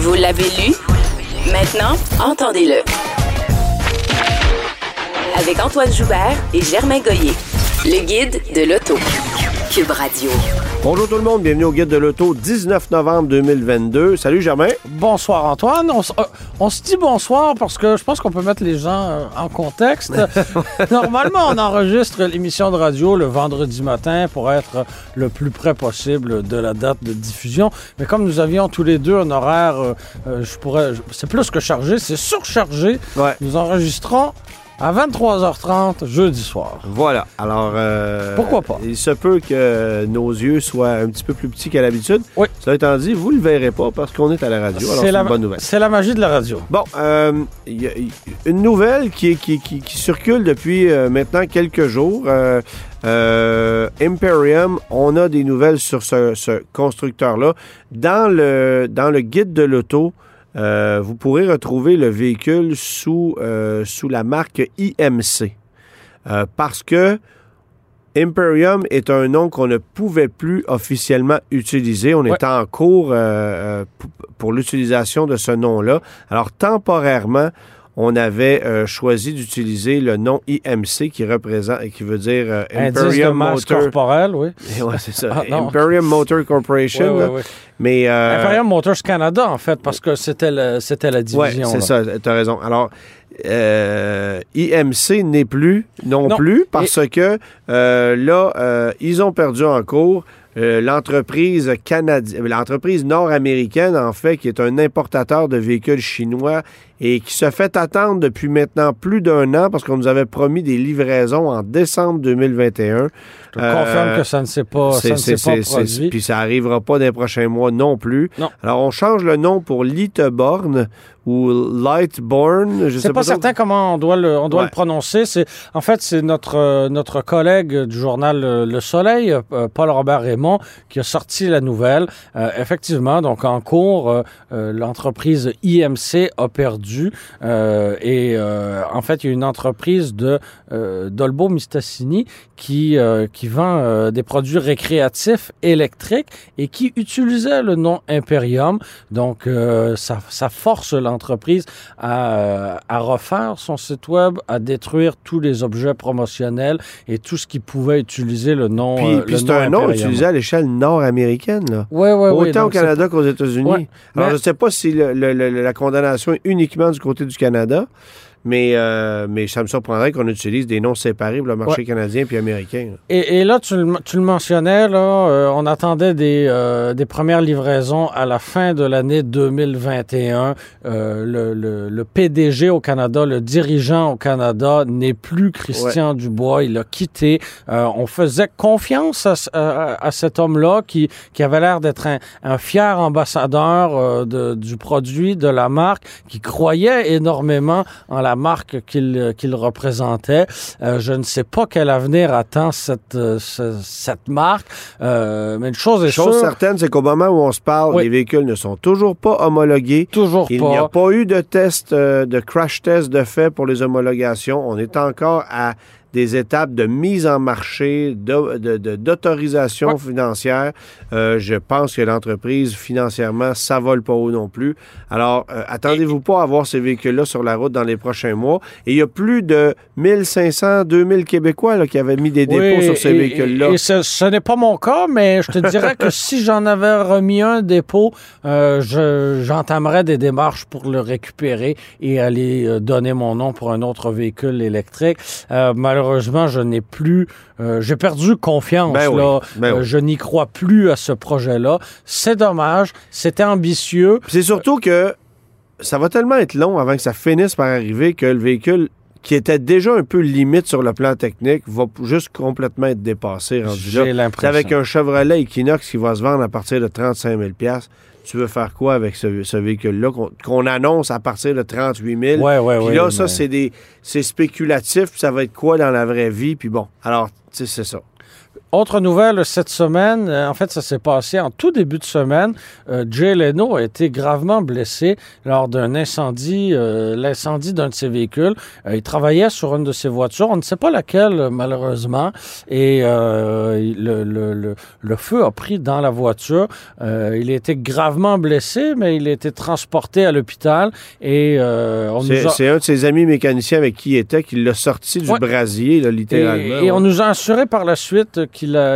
Vous l'avez lu? Maintenant, entendez-le. Avec Antoine Joubert et Germain Goyer. Le guide de l'auto. Cube Radio. Bonjour tout le monde, bienvenue au Guide de l'Auto, 19 novembre 2022. Salut Germain. Bonsoir Antoine. On, euh, on se dit bonsoir parce que je pense qu'on peut mettre les gens euh, en contexte. Normalement, on enregistre l'émission de radio le vendredi matin pour être le plus près possible de la date de diffusion. Mais comme nous avions tous les deux un horaire, euh, je pourrais, c'est plus que chargé, c'est surchargé. Ouais. Nous enregistrons à 23h30 jeudi soir. Voilà, alors... euh, Pourquoi pas? Il se peut que nos yeux soient un petit peu plus petits qu'à l'habitude. Oui. Cela étant dit, vous le verrez pas parce qu'on est à la radio, alors c'est la, une bonne nouvelle. c'est la magie de la radio. Bon, euh, y a une nouvelle qui, qui, qui- qui circule depuis euh, maintenant quelques jours. Euh, euh, Imperium, on a des nouvelles sur ce, ce constructeur-là. Dans le, dans le guide de l'auto, euh, vous pourrez retrouver le véhicule sous, euh, sous la marque IMC. Euh, parce que Imperium est un nom qu'on ne pouvait plus officiellement utiliser. On Ouais. est en cours pour l'utilisation de ce nom-là. Alors, temporairement, on avait euh, choisi d'utiliser le nom IMC qui représente, qui veut dire euh, Imperium Motor. corporelle, oui. Ouais, c'est ça. Ah. Imperium Motor Corporation. Oui, oui, là. oui. Mais euh, Imperium Motors Canada, en fait, parce que c'était c'était la Ouais, division. c'est ça, tu as raison. Alors, euh, IMC n'est plus non, Non. plus parce que là, ils ont perdu en cours. euh, l'entreprise canadienne, l'entreprise nord-américaine, en fait, qui est un importateur de véhicules chinois et qui se fait attendre depuis maintenant plus d'un an parce qu'on nous avait promis des livraisons en décembre 2021. Je te confirme que ça ne s'est pas, ça ne pas produit. Puis ça arrivera pas dans les prochains mois non plus. Non. Alors, on change le nom pour Liteborn ou Lightborn. Je sais C'est pas, trop. certain comment on doit le, on doit Ouais. le prononcer. C'est, en fait, c'est notre, euh, notre collègue du journal euh, Le Soleil, euh, Paul-Robert Raymond, qui a sorti la nouvelle. Effectivement, donc en cours, l'entreprise IMC a perdu. Euh, et euh, en fait, il y a une entreprise de euh, Dolbo Mistassini qui, qui vend des produits récréatifs électriques et qui utilisait le nom Imperium. Donc, ça, ça force l'entreprise à, à refaire son site web, à détruire tous les objets promotionnels et tout ce qui pouvait utiliser le nom. Puis, euh, puis c'est un nom utilisé à l'échelle nord-américaine. là. Ouais, ouais, Autant au Canada qu'aux États-Unis. Ouais, Alors, mais- je ne sais pas si le- le- le- la condamnation est uniquement du côté du Canada, mais, euh, mais ça me surprendrait qu'on utilise des noms séparés pour le marché canadien puis américain. Et, et là, tu le, tu le mentionnais, là, euh, on attendait des, euh, des premières livraisons à la fin de l'année 2021. Euh, le, le- le PDG au Canada, le dirigeant au Canada n'est plus Christian Dubois. Il a quitté. On faisait confiance à, à- à cet homme-là qui, qui avait l'air d'être un, un fier ambassadeur de- du produit, de la marque, qui croyait énormément en la marque qu'il qu'il représentait. Euh, je ne sais pas quel avenir attend cette, euh, cette marque, euh, mais une chose est Chose sûre, certaine, c'est qu'au moment où on se parle, Oui. les véhicules ne sont toujours pas homologués. toujours Il n'y a pas. pas eu de test, euh, de crash test de fait pour les homologations. On est encore à des étapes de mise en marché, de- de- de- d'autorisation Ouais. financière. Euh, je pense que l'entreprise, financièrement, ça vole pas haut non plus. Alors, euh, attendez-vous pas à voir ces véhicules-là sur la route dans les prochains mois. Et il y a plus de 1500, 2000 Québécois là, qui avaient mis des dépôts Oui, sur ces véhicules-là. Ce, ce n'est pas mon cas, mais je te dirais que si j'en avais remis un dépôt, euh, je- j'entamerais des démarches pour le récupérer et aller donner mon nom pour un autre véhicule électrique. Euh, malheureusement, je n'ai plus, euh, j'ai perdu confiance. Ben oui, là. ben Euh, oui. Je n'y crois plus à ce projet-là. C'est dommage. C'était ambitieux. C'est surtout que ça va tellement être long avant que ça finisse par arriver que le véhicule qui était déjà un peu limite sur le plan technique va juste complètement être dépassé. J'ai C'est l'impression. avec un Chevrolet Equinox qui va se vendre à partir de 35 000 tu veux faire quoi avec ce, ce véhicule-là qu'on annonce à partir de 38 000? Ouais, ouais, Puis là, ça, mais- c'est des c'est spéculatif, puis ça va être quoi dans la vraie vie? Puis bon, alors, tu sais, c'est ça. Autre nouvelle cette semaine, euh, en fait, ça s'est passé en tout début de semaine. Euh, Jay Leno a été gravement blessé lors d'un incendie, euh, l'incendie d'un de ses véhicules. Il travaillait sur une de ses voitures, on ne sait pas laquelle, malheureusement, et le, le, le, le feu a pris dans la voiture. Il a été gravement blessé, mais il a été transporté à l'hôpital et on C'est nous a... c'est un de ses amis mécaniciens avec qui il était qui l'a sorti du Ouais. brasier, là, littéralement. Et, et on nous a assuré par la suite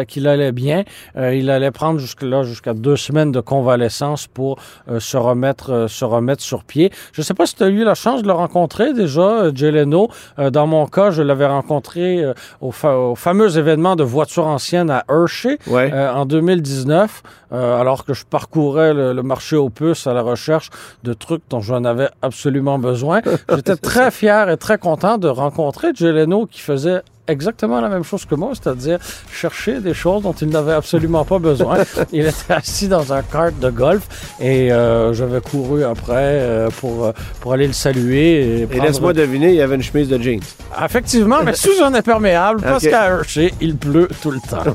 qu'il allait bien. Euh, il allait prendre jusque-là jusqu'à deux semaines de convalescence pour euh, se, remettre, euh, se remettre sur pied. Je ne sais pas si tu as eu la chance de le rencontrer déjà, Jay Leno. Euh, dans mon cas, je l'avais rencontré au, fa- au fameux événement de voitures anciennes à Hershey Ouais. en 2019, euh, alors que je parcourais le, le marché aux puces à la recherche de trucs dont j'en avais absolument besoin. J'étais très fier et très content de rencontrer Jay Leno qui faisait exactement la même chose que moi, c'est-à-dire chercher des choses dont il n'avait absolument pas besoin. Il était assis dans un kart de golf et euh, j'avais couru après euh, pour, euh, pour aller le saluer. Et, Et prendre- laisse-moi deviner, il y avait une chemise de jeans. Effectivement, mais sous un imperméable, parce Ok. qu'à Hershey, il pleut tout le temps.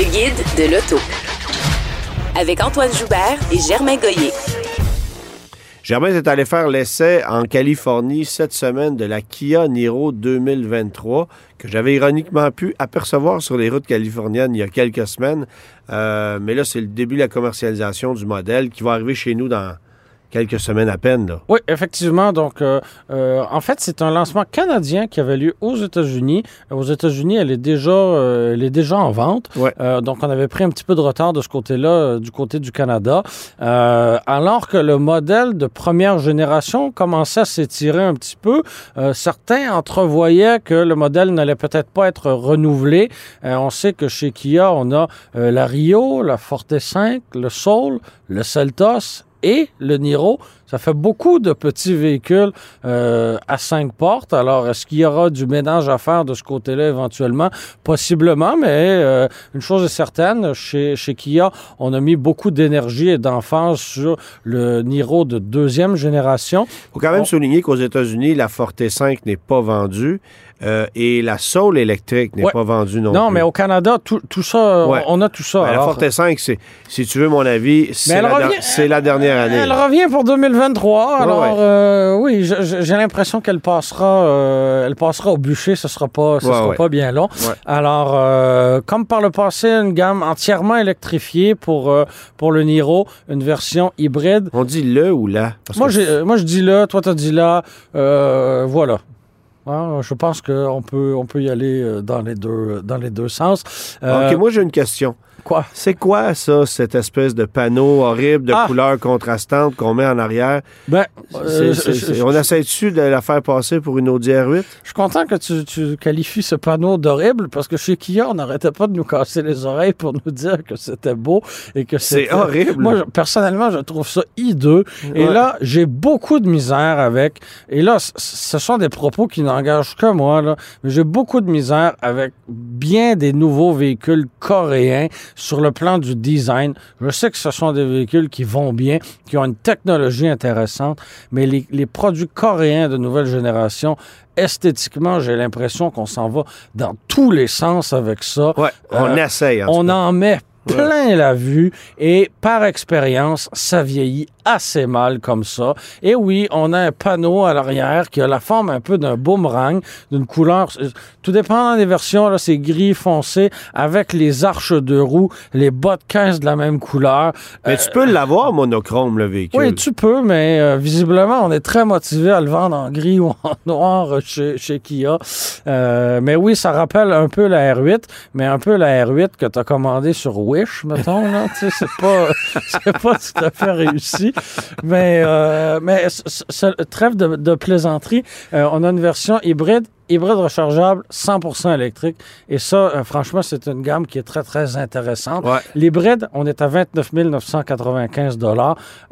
Le guide de l'auto. Avec Antoine Joubert et Germain Goyer. Germain est allé faire l'essai en Californie cette semaine de la Kia Niro 2023 que j'avais ironiquement pu apercevoir sur les routes californiennes il y a quelques semaines. Euh, mais là, c'est le début de la commercialisation du modèle qui va arriver chez nous dans quelques semaines à peine. Là. Oui, effectivement. Donc, euh, euh, en fait, c'est un lancement canadien qui avait lieu aux États-Unis. Aux États-Unis, elle est déjà, euh, elle est déjà en vente. Ouais. Euh, donc, on avait pris un petit peu de retard de ce côté-là, euh, du côté du Canada, Euh, alors que le modèle de première génération commençait à s'étirer un petit peu. Euh, certains entrevoyaient que le modèle n'allait peut-être pas être renouvelé. Euh, on sait que chez Kia, on a euh, la Rio, la Forte 5, le Soul, le Seltos et le Niro. Ça fait beaucoup de petits véhicules euh, à cinq portes. Alors, est-ce qu'il y aura du ménage à faire de ce côté-là éventuellement? Possiblement, mais euh, une chose est certaine, chez, chez Kia, on a mis beaucoup d'énergie et d'enfance sur le Niro de deuxième génération. Il faut quand même On- souligner qu'aux États-Unis, la Forte 5 n'est pas vendue euh, et la Soul électrique n'est Ouais. pas vendue non, Non, plus. mais au Canada, tout, tout ça, Ouais. on, a tout ça. Ben, la Alors, Forte 5, c'est, si tu veux mon avis, c'est, la, revient- dernière année. Elle là. revient pour 2023. Ouais, alors, ouais. euh, oui, j'ai l'impression qu'elle passera, euh, elle passera au bûcher. Ce sera pas, ce Ouais, sera pas bien long. Alors, euh, comme par le passé, une gamme entièrement électrifiée pour pour le Niro, une version hybride. On dit le ou la? Parce Moi, que moi, je dis là, toi, t'as dit là. Euh, voilà. Hein, je pense qu'on peut, on peut y aller dans les deux, dans les deux sens. OK, moi, j'ai une question. Quoi? C'est quoi, ça, cette espèce de panneau horrible de Ah! couleurs contrastantes qu'on met en arrière? Ben, euh, je- on essaie-tu de la faire passer pour une Audi R8? Je suis content que tu, tu qualifies ce panneau d'horrible parce que chez Kia, on n'arrêtait pas de nous casser les oreilles pour nous dire que c'était beau et que C'est horrible. Moi, je- personnellement, je trouve ça hideux. Et là, j'ai beaucoup de misère avec. Et là, ce sont des propos qui n'engagent que moi, là. Mais j'ai beaucoup de misère avec bien des nouveaux véhicules coréens sur le plan du design. Je sais que ce sont des véhicules qui vont bien, qui ont une technologie intéressante, mais les, les produits coréens de nouvelle génération, esthétiquement, j'ai l'impression qu'on s'en va dans tous les sens avec ça. Ouais, on Euh, essaye. En On en met plein la vue et par expérience, ça vieillit assez mal comme ça. Et oui, on a un panneau à l'arrière qui a la forme un peu d'un boomerang, d'une couleur. Tout dépendant des versions, là, c'est gris foncé avec les arches de roue, les bas de 15 de la même couleur. Mais tu peux l'avoir monochrome, le véhicule. Oui, tu peux, mais euh, visiblement, on est très motivé à le vendre en gris ou en noir chez, chez Kia. Euh, mais oui, ça rappelle un peu la R8, mais un peu la R8 que tu as commandé sur Wish, mettons. Là. Tu sais, c'est pas, c'est pas tout à fait réussi. Mais, euh, mais trêve de, de plaisanterie, euh, on a une version hybride hybride rechargeable 100% électrique. Et ça, euh, franchement, c'est une gamme qui est très, très intéressante. Ouais. L'hybride, on est à 29 995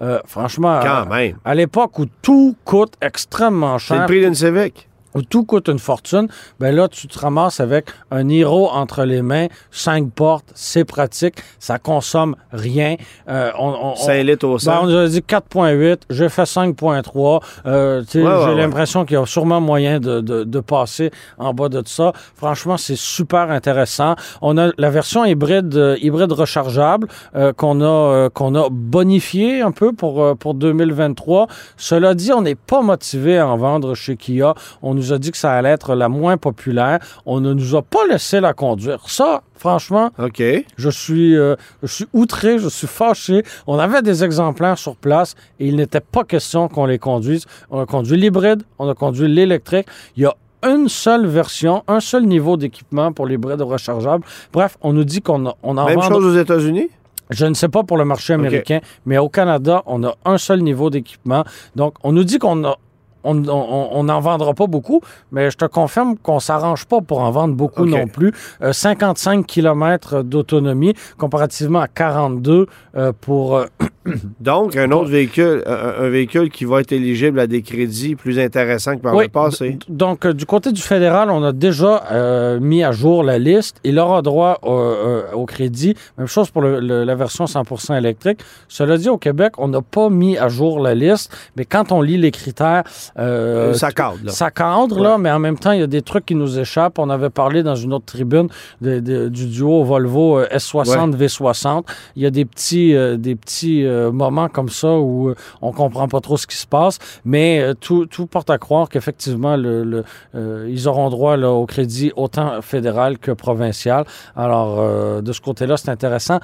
euh, Franchement, Quand à, même. à l'époque où tout coûte extrêmement C'est le cher, prix d'une Civic. Où tout coûte une fortune, ben là, tu te ramasses avec un Hero entre les mains, cinq portes, c'est pratique, ça consomme rien. Euh, on, 5 litres au ben, 100. on nous a dit 4.8, j'ai fait 5.3. Euh, Ouais, ouais, j'ai ouais. l'impression qu'il y a sûrement moyen de, de- de passer en bas de ça. Franchement, c'est super intéressant. On a la version hybride, euh, hybride rechargeable qu'on a, qu'on a bonifié un peu pour, pour 2023. Cela dit, on n'est pas motivé à en vendre chez Kia. On nous a dit que ça allait être la moins populaire. On ne nous a pas laissé la conduire. Ça, franchement, OK. je suis, euh, je suis outré, je suis fâché. On avait des exemplaires sur place et il n'était pas question qu'on les conduise. On a conduit l'hybride, on a conduit l'électrique. Il y a une seule version, un seul niveau d'équipement pour l'hybride rechargeable. Bref, on nous dit qu'on a- on en Même vend- chose aux États-Unis? Je ne sais pas pour le marché américain, mais au Canada, on a un seul niveau d'équipement. Donc, on nous dit qu'on a on n'en vendra pas beaucoup, mais je te confirme qu'on s'arrange pas pour en vendre beaucoup non plus. Euh, 55 km d'autonomie comparativement à 42 euh, pour... euh, Donc, un autre véhicule, un, un véhicule qui va être éligible à des crédits plus intéressants que par Oui, le passé. Donc, euh, du côté du fédéral, on a déjà euh, mis à jour la liste. Il aura droit au, euh, au crédit. Même chose pour le- le- la version 100% électrique. Cela dit, au Québec, on n'a pas mis à jour la liste, mais quand on lit les critères... euh, ça cadre, là. Ça cadre, là, mais en même temps, il y a des trucs qui nous échappent. On avait parlé dans une autre tribune de- de- du duo Volvo euh, S60, V60. Il y a des petits, euh, des petits euh, moments comme ça où on comprend pas trop ce qui se passe, mais tout, tout porte à croire qu'effectivement, le, le, ils auront droit là, au crédit autant fédéral que provincial. Alors, de ce côté-là, c'est intéressant.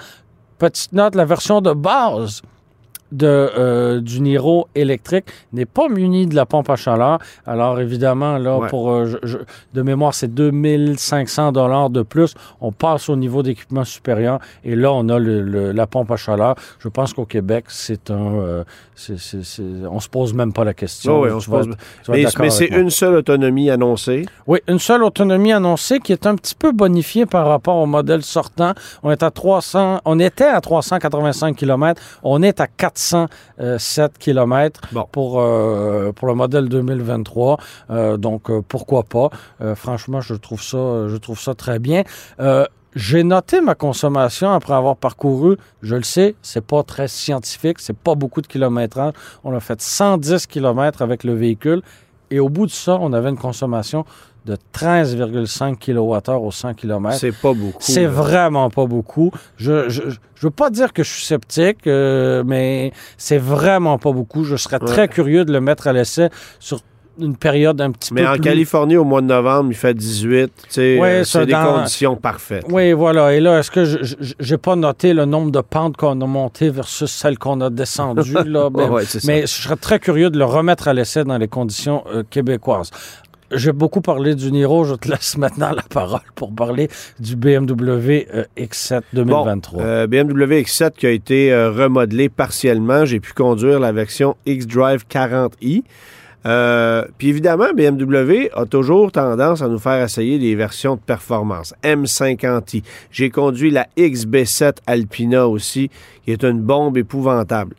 Petite note, la version de base de, euh, du Niro électrique n'est pas muni de la pompe à chaleur. Alors évidemment, là, Ouais. pour euh, je- je- de mémoire, c'est 2500 dollars de plus. On passe au niveau d'équipement supérieur et là, on a le- le- la pompe à chaleur. Je pense qu'au Québec, c'est un... euh, c'est- c'est- on se pose même pas la question. Oh oui, on se pose- Mais, mais c'est une seule autonomie annoncée. Oui, une seule autonomie annoncée qui est un petit peu bonifiée par rapport au modèle sortant. On est à 300, on était à 385 km, on est à 407 km Bon. pour, euh, pour le modèle 2023. Euh, donc, euh, pourquoi pas? Euh, franchement, je trouve ça, je trouve ça très bien. J'ai noté ma consommation après avoir parcouru, je le sais, c'est pas très scientifique, c'est pas beaucoup de kilométrage. On a fait 110 km avec le véhicule et au bout de ça, on avait une consommation de 13,5 kWh au 100 km. C'est pas beaucoup. C'est vraiment pas beaucoup. Je, je, je veux pas dire que je suis sceptique, euh, mais c'est vraiment pas beaucoup. Je serais très curieux de le mettre à l'essai sur une période un petit Mais peu en plus... Californie, au mois de novembre, il fait 18. Tu sais, Ouais, euh, c'est des dans- conditions parfaites. Oui, voilà. Et là, est-ce que j'ai pas noté le nombre de pentes qu'on a montées versus celles qu'on a descendues? là? Ben, Ouais, ouais, c'est ça. Mais je serais très curieux de le remettre à l'essai dans les conditions euh, québécoises. J'ai beaucoup parlé du Niro. Je te laisse maintenant la parole pour parler du BMW euh, X7 2023. Bon, euh, BMW X7 qui a été euh, remodelé partiellement. J'ai pu conduire la version X-Drive 40i. Euh, Puis évidemment, BMW a toujours tendance à nous faire essayer des versions de performance. M50i. J'ai conduit la XB7 Alpina aussi, qui est une bombe épouvantable.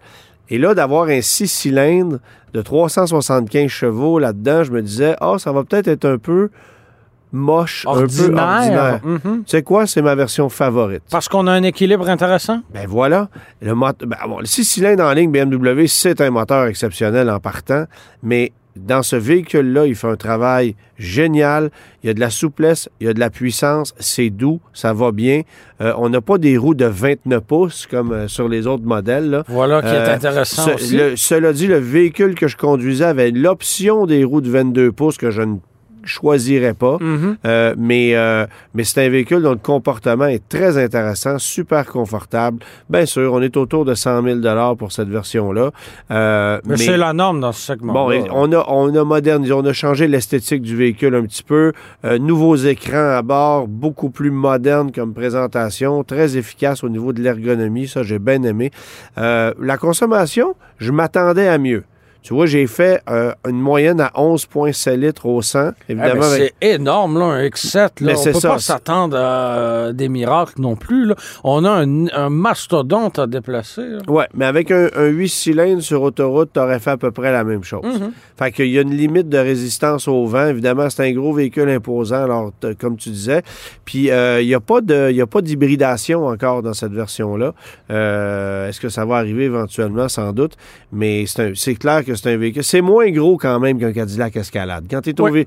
Et là, d'avoir un 6 cylindres de 375 chevaux là-dedans, je me disais, ah, ça va peut-être être un peu moche, un peu ordinaire. Mhm. Tu sais quoi? C'est ma version favorite. Parce qu'on a un équilibre intéressant? Ben voilà. Le, mot- ben bon, le 6 cylindres en ligne BMW, c'est un moteur exceptionnel en partant, mais dans ce véhicule-là, il fait un travail génial. Il y a de la souplesse, il y a de la puissance, c'est doux, ça va bien. Euh, on n'a pas des roues de 29 pouces comme euh, sur les autres modèles. là. Voilà qui est Euh, intéressant ce- aussi. le- cela dit, le véhicule que je conduisais avait l'option des roues de 22 pouces que je ne choisirais pas. Mhm. Euh, mais euh, mais c'est un véhicule dont le comportement est très intéressant, super confortable. Bien sûr, on est autour de 100 000 pour cette version-là. Euh, Mais, c'est la norme dans ce segment. Bon, on a, on a modernisé, on a changé l'esthétique du véhicule un petit peu. Nouveaux écrans à bord, beaucoup plus modernes comme présentation, très efficace au niveau de l'ergonomie. Ça, j'ai bien aimé. La consommation, je m'attendais à mieux. Tu vois, j'ai fait euh, une moyenne à 11,7 litres au 100. Évidemment, avec- c'est énorme, là, un X7. Là. On c'est peut ça, pas s'attendre à euh, des miracles non plus. Là. On a un, un mastodonte à déplacer. Ouais, mais avec un, un 8 cylindres sur autoroute, tu aurais fait à peu près la même chose. Mhm. Fait qu'il y a une limite de résistance au vent. Évidemment, c'est un gros véhicule imposant, alors, comme tu disais. Puis, euh, il n'y a pas de- il y a pas d'hybridation encore dans cette version-là. Euh, Est-ce que ça va arriver éventuellement? Sans doute. Mais c'est un- c'est clair que c'est un véhicule. C'est moins gros quand même qu'un Cadillac Escalade. Quand tu es, Oui.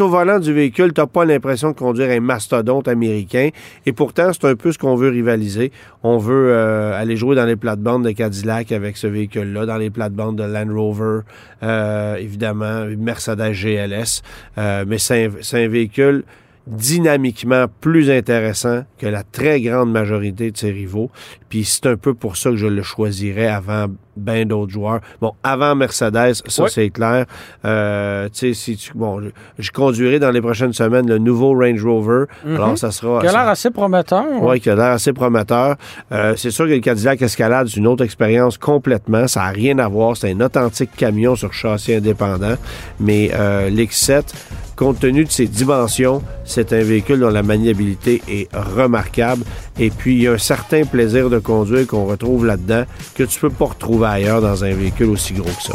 au volant du véhicule, tu pas l'impression de conduire un mastodonte américain. Et pourtant, c'est un peu ce qu'on veut rivaliser. On veut euh, aller jouer dans les plates-bandes de Cadillac avec ce véhicule-là, dans les plates-bandes de Land Rover, euh, évidemment, Mercedes GLS. Euh, mais c'est un, c'est un véhicule dynamiquement plus intéressant que la très grande majorité de ses rivaux. Puis c'est un peu pour ça que je le choisirais avant bien d'autres joueurs. Bon, avant Mercedes, ça Oui. c'est clair. Euh, tu sais, si tu, bon, je, je conduirai dans les prochaines semaines le nouveau Range Rover. Alors ça sera... Qui a l'air assez prometteur. oui, qui a l'air assez prometteur. Euh, c'est sûr que le Cadillac Escalade, c'est une autre expérience complètement. Ça n'a rien à voir. C'est un authentique camion sur châssis indépendant. Mais euh, l'X7, compte tenu de ses dimensions, c'est un véhicule dont la maniabilité est remarquable. Et puis, il y a un certain plaisir de conduire qu'on retrouve là-dedans que tu peux pas retrouver ailleurs dans un véhicule aussi gros que ça.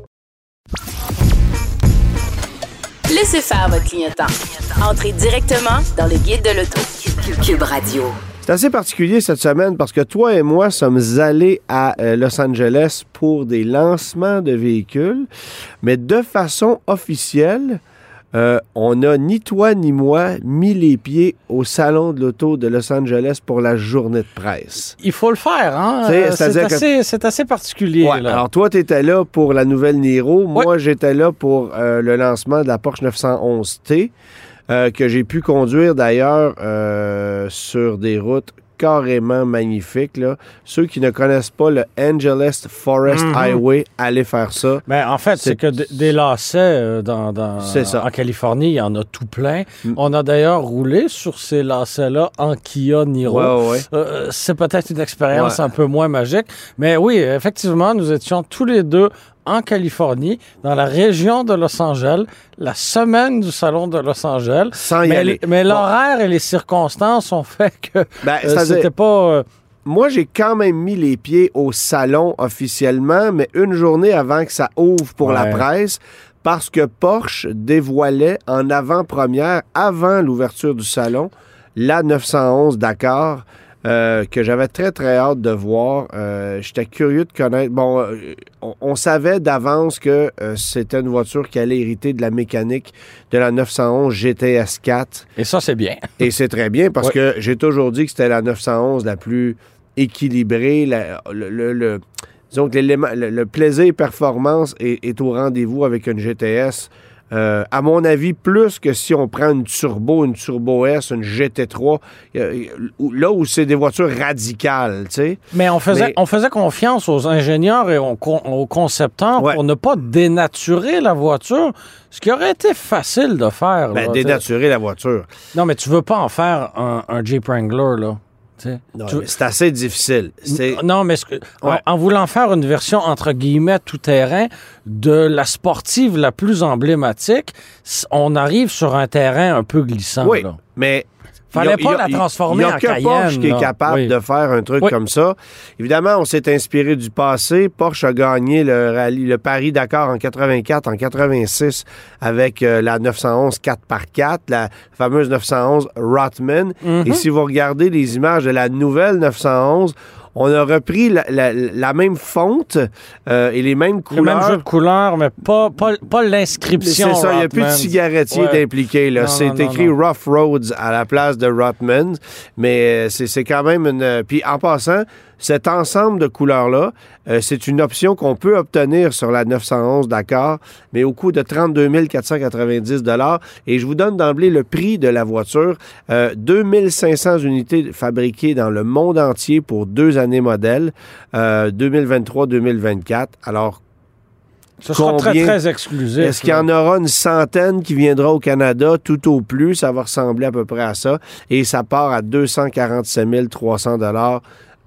Laissez faire votre clientèle. Entrez directement dans le guide de l'auto. Cube Radio. C'est assez particulier cette semaine parce que toi et moi sommes allés à euh, Los Angeles pour des lancements de véhicules, mais de façon officielle, euh, on n'a ni toi ni moi mis les pieds au salon de l'auto de Los Angeles pour la journée de presse. Il faut le faire, hein? C'est- Euh, C'est que- assez, particulier. Ouais, là. alors toi, tu étais là pour la nouvelle Niro. Moi, j'étais là pour euh, le lancement de la Porsche 911T, euh, que j'ai pu conduire d'ailleurs sur des routes carrément magnifiques. Là. Ceux qui ne connaissent pas le Angeles Forest Mhm. Highway, allez faire ça. Ben, en fait, C'est- que des lacets euh, dans, dans- C'est ça. en Californie, il y en a tout plein. Mm. On a d'ailleurs roulé sur ces lacets-là en Kia Niro. Ouais, ouais, ouais. Euh, c'est peut-être une expérience Ouais. un peu moins magique, mais oui, effectivement, nous étions tous les deux en Californie, dans la région de Los Angeles, la semaine du salon de Los Angeles. Sans y Mais, aller. mais Bon. l'horaire et les circonstances ont fait que Ben, euh, c'était pas. euh, Moi, j'ai quand même mis les pieds au salon officiellement, mais une journée avant que ça ouvre pour la presse, parce que Porsche dévoilait en avant-première, avant l'ouverture du salon, la 911 Dakar. Euh, que j'avais très, très hâte de voir. Euh, J'étais curieux de connaître. Bon, euh, on, on savait d'avance que euh, c'était une voiture qui allait hériter de la mécanique de la 911 GTS 4. Et ça, c'est bien. Et c'est très bien parce que j'ai toujours dit que c'était la 911 la plus équilibrée. la- le, le- le- disons que l'élément- le, le plaisir performance est, est au rendez-vous avec une GTS. Euh, à mon avis, plus que si on prend une Turbo, une Turbo S, une GT3, euh, où- là où c'est des voitures radicales, tu sais. Mais on faisait, Mais- on faisait confiance aux ingénieurs et aux, con- aux concepteurs Ouais. pour ne pas dénaturer la voiture, ce qui aurait été facile de faire. Ben, là, dénaturer la voiture. Non, mais tu veux pas en faire un, un Jeep Wrangler, là. C'est assez difficile. Non, mais que- en- Ouais. en, voulant faire une version entre guillemets tout terrain de la sportive la plus emblématique, on arrive sur un terrain un peu glissant. Oui, là. mais. Fallait pas la transformer Il y a en que Porsche qui est capable Oui. de faire un truc Oui. comme ça. Évidemment, on s'est inspiré du passé. Porsche a gagné le rallye, le Paris-Dakar en 84, en 86 avec euh, la 911 4x4, la fameuse 911 Rotman. Mhm. Et si vous regardez les images de la nouvelle 911, on a repris la, la- la même fonte euh, et les mêmes Le couleurs. même jeu de couleurs, mais pas, pas, pas l'inscription. C'est ça, il n'y a plus de Rothmans. cigarettiers Ouais. Non, C'est non, écrit non. Rough Roads à la place de Rotman. Mais euh, c'est c'est quand même une. euh, Puis en passant, cet ensemble de couleurs-là, euh, c'est une option qu'on peut obtenir sur la 911 Dakar, mais au coût de 32 490 Et je vous donne d'emblée le prix de la voiture. Euh, 2500 unités fabriquées dans le monde entier pour deux années modèles, euh, 2023-2024. Alors, Ce sera très exclusif. est-ce qu'il y en aura une centaine qui viendra au Canada tout au plus? Ça va ressembler à peu près à ça. Et ça part à 247 300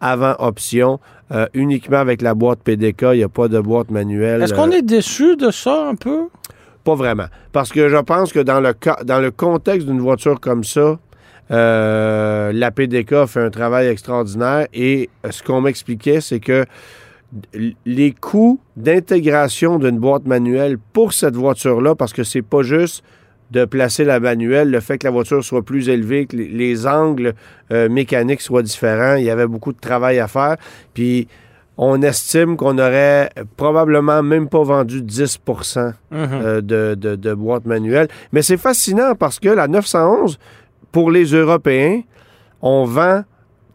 avant option, euh, uniquement avec la boîte PDK. Il n'y a pas de boîte manuelle. Est-ce qu'on euh, est déçu de ça un peu? Pas vraiment. Parce que je pense que dans le, cas, dans le contexte d'une voiture comme ça, euh, la PDK fait un travail extraordinaire. Et ce qu'on m'expliquait, c'est que les coûts d'intégration d'une boîte manuelle pour cette voiture-là, parce que c'est pas juste de placer la manuelle, le fait que la voiture soit plus élevée, que les, les angles euh, mécaniques soient différents, il y avait beaucoup de travail à faire. Puis on estime qu'on aurait probablement même pas vendu 10 Mhm. euh, de, de, de boîtes manuelles. Mais c'est fascinant parce que la 911, pour les Européens, on vend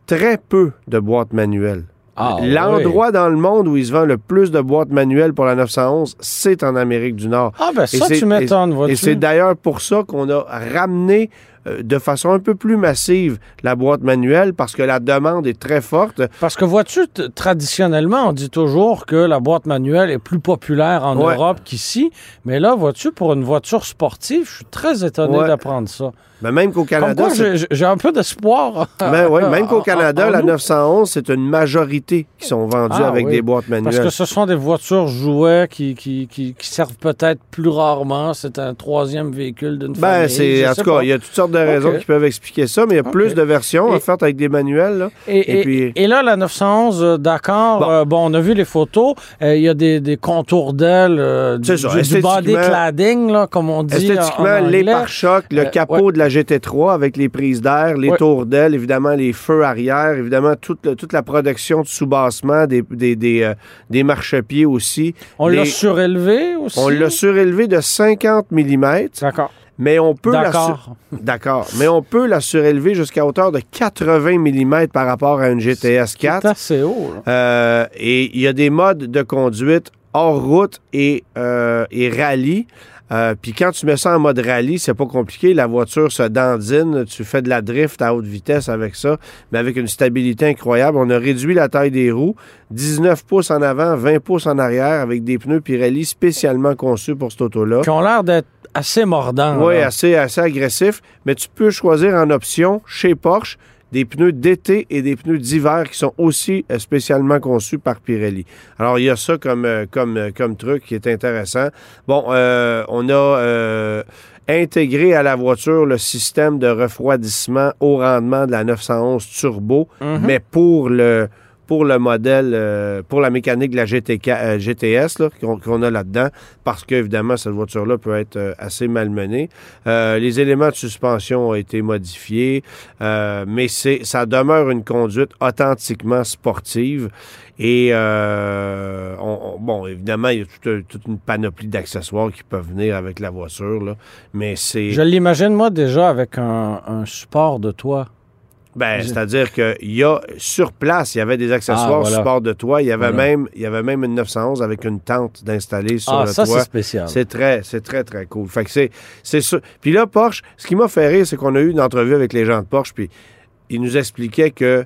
très peu de boîtes manuelles. Ah, L'endroit dans le monde où il se vend le plus de boîtes manuelles pour la 911, c'est en Amérique du Nord. Ah, ben Et ça, c'est- tu m'étonnes, Et c'est d'ailleurs pour ça qu'on a ramené de façon un peu plus massive la boîte manuelle parce que la demande est très forte. Parce que vois-tu, traditionnellement, on dit toujours que la boîte manuelle est plus populaire en Ouais. Europe qu'ici. Mais là, vois-tu, pour une voiture sportive, je suis très étonné Ouais. d'apprendre ça. Mais même qu'au Canada, j'ai un peu d'espoir. Ben oui, même En- qu'au en- Canada, en la nous. 911, c'est une majorité qui sont vendues Ah, avec oui. des boîtes manuelles. Parce que ce sont des voitures jouets qui, qui, qui, qui servent peut-être plus rarement. C'est un troisième véhicule d'une Ben, famille. c'est, je en tout cas, il y a toutes sortes de raisons qui peuvent expliquer ça, mais il y a plus de versions Et- offertes avec des manuels. Là. Et, puis- et là, la 911, euh, d'accord, Bon. euh, bon, on a vu les photos. Euh, Il y a des, des contours d'ailes, euh, du, ça, du- du esthétiquement- body cladding, là, comme on dit. en- Esthétiquement, en les pare-chocs, le capot de la GT3 avec les prises d'air, les Ouais. tours d'ailes, évidemment les feux arrière, évidemment toute, le- toute la production de sous-bassement, des, des, des, des marchepieds aussi. On l'a surélevé aussi? On l'a surélevé de 50 mm, D'accord. Mais on peut D'accord. D'accord, mais on peut la surélever jusqu'à hauteur de 80 mm par rapport à une GTS 4. C'est assez haut. là. Euh, et il y a des modes de conduite hors route et, euh, et rallye. Euh, Puis quand tu mets ça en mode rallye, c'est pas compliqué. La voiture se dandine, tu fais de la drift à haute vitesse avec ça, mais avec une stabilité incroyable. On a réduit la taille des roues, 19 pouces en avant, 20 pouces en arrière, avec des pneus Pirelli spécialement conçus pour cette auto-là. Qui ont l'air d'être assez mordants. Oui, assez, assez agressif, mais tu peux choisir en option chez Porsche des pneus d'été et des pneus d'hiver qui sont aussi euh, spécialement conçus par Pirelli. Alors, il y a ça comme, euh, comme, euh, comme truc qui est intéressant. Bon, euh, on a euh, intégré à la voiture le système de refroidissement au rendement de la 911 Turbo, Mhm. mais pour le pour le modèle, euh, pour la mécanique de la GTK, euh, GTS qu'on a là-dedans, parce qu'évidemment, cette voiture-là peut être euh, assez malmenée. Euh, les éléments de suspension ont été modifiés, mais ça demeure une conduite authentiquement sportive. Et on- on- bon, évidemment, il y a toute, un- toute une panoplie d'accessoires qui peuvent venir avec la voiture, là, mais c'est... Je l'imagine, moi, déjà avec un support de toit. Ben, c'est-à-dire qu'il y a sur place, il y avait des accessoires Ah, voilà. support de toit. Il y avait Voilà. même, il y avait même une 911 avec une tente d'installer sur ah, le ça, toit. c'est spécial. C'est très, c'est très, très cool. Fait que c'est, c'est ça. Puis là, Porsche, ce qui m'a fait rire, c'est qu'on a eu une entrevue avec les gens de Porsche, puis ils nous expliquaient que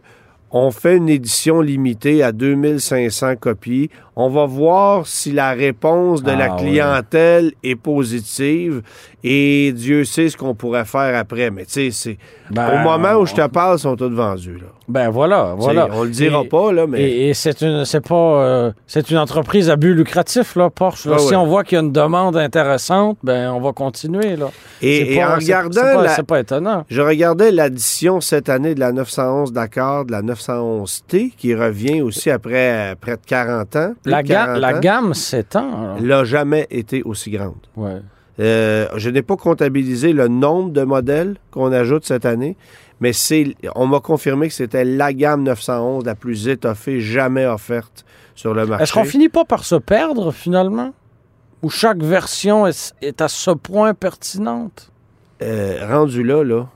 on fait une édition limitée à 2500 copies. On va voir si la réponse de la Ah, ouais. clientèle est positive. Et Dieu sait ce qu'on pourrait faire après. Mais tu sais, c'est Ben, au moment où je te parle, ils sont tous vendus. Là. Ben voilà, voilà. T'sais, On le dira Et- pas, là, mais. Et, et c'est une, c'est pas, euh, c'est une entreprise à but lucratif, là, Porsche. là. Ah si ouais. on voit qu'il y a une demande intéressante, ben on va continuer, là. Et, C'est et pas- en regardant c'est pas, la- c'est pas étonnant. Je regardais l'addition cette année de la 911 Dakar, de la 911T, qui revient aussi après euh, près de 40 ans. Plus La, de ga- 40 la ans, gamme s'étend. n'a jamais été aussi grande. Ouais. Euh, je n'ai pas comptabilisé le nombre de modèles qu'on ajoute cette année, mais c'est, on m'a confirmé que c'était la gamme 911 la plus étoffée jamais offerte sur le marché. Est-ce qu'on finit pas par se perdre, finalement? Où chaque version est, est à ce point pertinente? Euh, rendu là, là,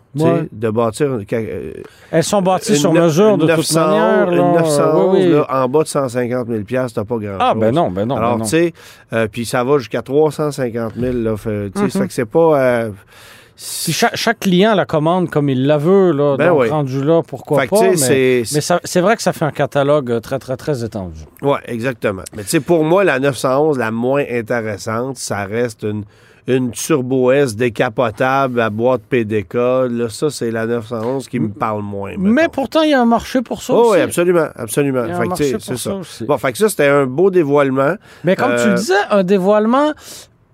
de bâtir une, euh, Elles sont bâties sur mesure, de toute 911, manière. là. Une 911, Oui, oui. là, en bas de 150 000 t'as pas grand-chose. Ah, ben non, ben non. Alors, ben tu sais, euh, puis ça va jusqu'à 350 000. Là, fait, Mhm. fait que c'est pas... euh, Puis chaque, chaque client la commande comme il la veut, là. Ben donc, oui. rendu là, pourquoi fait pas? Mais, c'est... vrai que ça fait un catalogue euh, très, très, très étendu. Oui, exactement. Mais tu sais, pour moi, la 911, la moins intéressante, ça reste une, une Turbo S décapotable à boîte PDK. Là, ça, c'est la 911 qui me parle moins. Mais pourtant, il y a un marché pour ça Oh, aussi. oui, absolument, absolument. Il y a un Fait marché c'est pour ça. ça aussi. Bon, fait que ça, c'était un beau dévoilement. Mais comme tu Euh, le disais, un dévoilement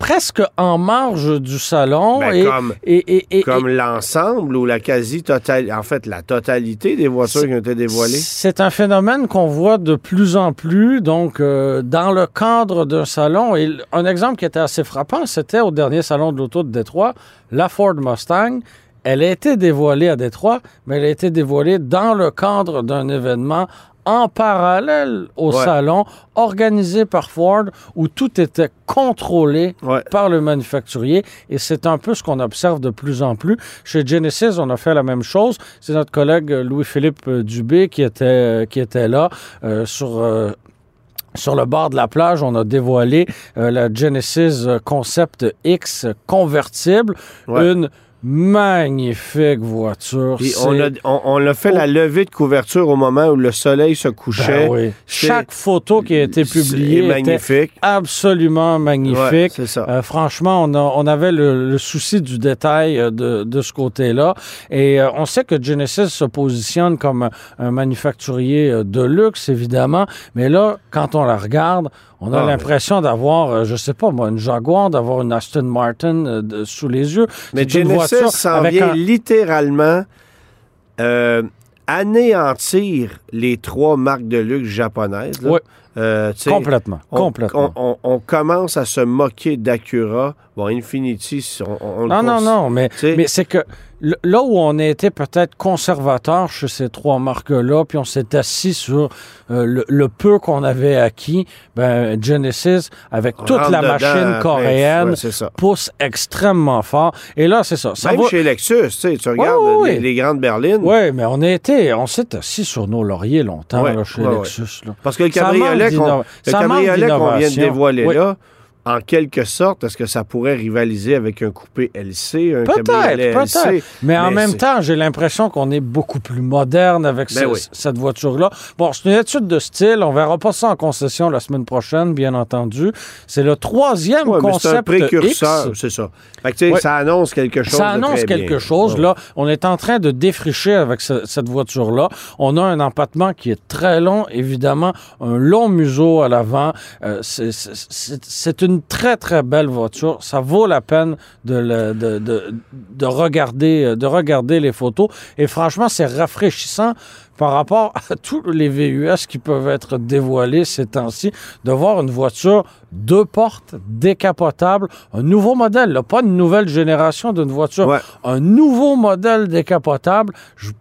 presque en marge du salon. Ben, et, comme et, et- et- comme l'ensemble ou la quasi-totalité, en fait, la totalité des voitures qui ont été dévoilées. C'est un phénomène qu'on voit de plus en plus, donc euh, dans le cadre d'un salon. Et un exemple qui était assez frappant, c'était au dernier salon de l'auto de Détroit, la Ford Mustang. Elle a été dévoilée à Détroit, mais elle a été dévoilée dans le cadre d'un événement en parallèle au Ouais. salon, organisé par Ford, où tout était contrôlé Ouais. par le manufacturier. Et c'est un peu ce qu'on observe de plus en plus. Chez Genesis, on a fait la même chose. C'est notre collègue euh, Louis-Philippe euh, Dubé qui était, euh, qui était là euh, sur... euh, sur le bord de la plage, on a dévoilé euh, la Genesis Concept X convertible, Ouais. une magnifique voiture. Puis on a, on, on a fait la levée de couverture au moment où le soleil se couchait. Ben oui. Chaque photo qui a été publiée était magnifique. absolument magnifique. Ouais, ça. Euh, franchement, on, a- on avait le, le souci du détail euh, de, de ce côté-là. Et euh, on sait que Genesis se positionne comme un manufacturier de luxe, évidemment. Mais là, quand on la regarde, on a Ah, l'impression d'avoir, euh, je sais pas moi, une Jaguar, d'avoir une Aston Martin euh, de- sous les yeux. Mais Genesis s'en vient un- littéralement euh, anéantir les trois marques de luxe japonaises. là. Euh, Complètement, on, complètement. on- on- on commence à se moquer d'Acura. Bon, Infinity, on, Non, non, non, mais, mais c'est que là où on a été peut-être conservateur chez ces trois marques-là, puis on s'est assis sur euh, le, le peu qu'on avait acquis, ben, Genesis, avec on toute la dedans machine après. coréenne, Ouais, c'est ça. pousse extrêmement fort. Et là, c'est ça. ça Même va- chez Lexus, tu regardes. Les, les grandes berlines. Oui, mais on a été, on s'est assis sur nos lauriers longtemps là, chez. Lexus. là. Parce que le manque cabriolet qu'on vient de dévoiler Oui. là, en quelque sorte, est-ce que ça pourrait rivaliser avec un coupé LC, un Peut-être, cabriolet LC? peut-être. Mais en Mais même temps, j'ai l'impression qu'on est beaucoup plus moderne avec Ben ce- oui. cette voiture-là. Bon, c'est une étude de style. On verra pas ça en concession la semaine prochaine, bien entendu. C'est le troisième Ouais, mais c'est un concept précurseur, X. c'est ça. Fait que, Ouais. ça annonce quelque chose. Ça de annonce très quelque bien. chose. Ouais. Là, on est en train de défricher avec ce- cette voiture-là. On a un empattement qui est très long, évidemment, un long museau à l'avant. Euh, c'est- c'est une très très belle voiture. Ça vaut la peine de, le- de, de- de regarder de regarder les photos. Et franchement, c'est rafraîchissant par rapport à tous les VUS qui peuvent être dévoilés ces temps-ci, de voir une voiture deux portes, décapotable, un nouveau modèle, là, pas une nouvelle génération d'une voiture, Ouais. un nouveau modèle décapotable. Je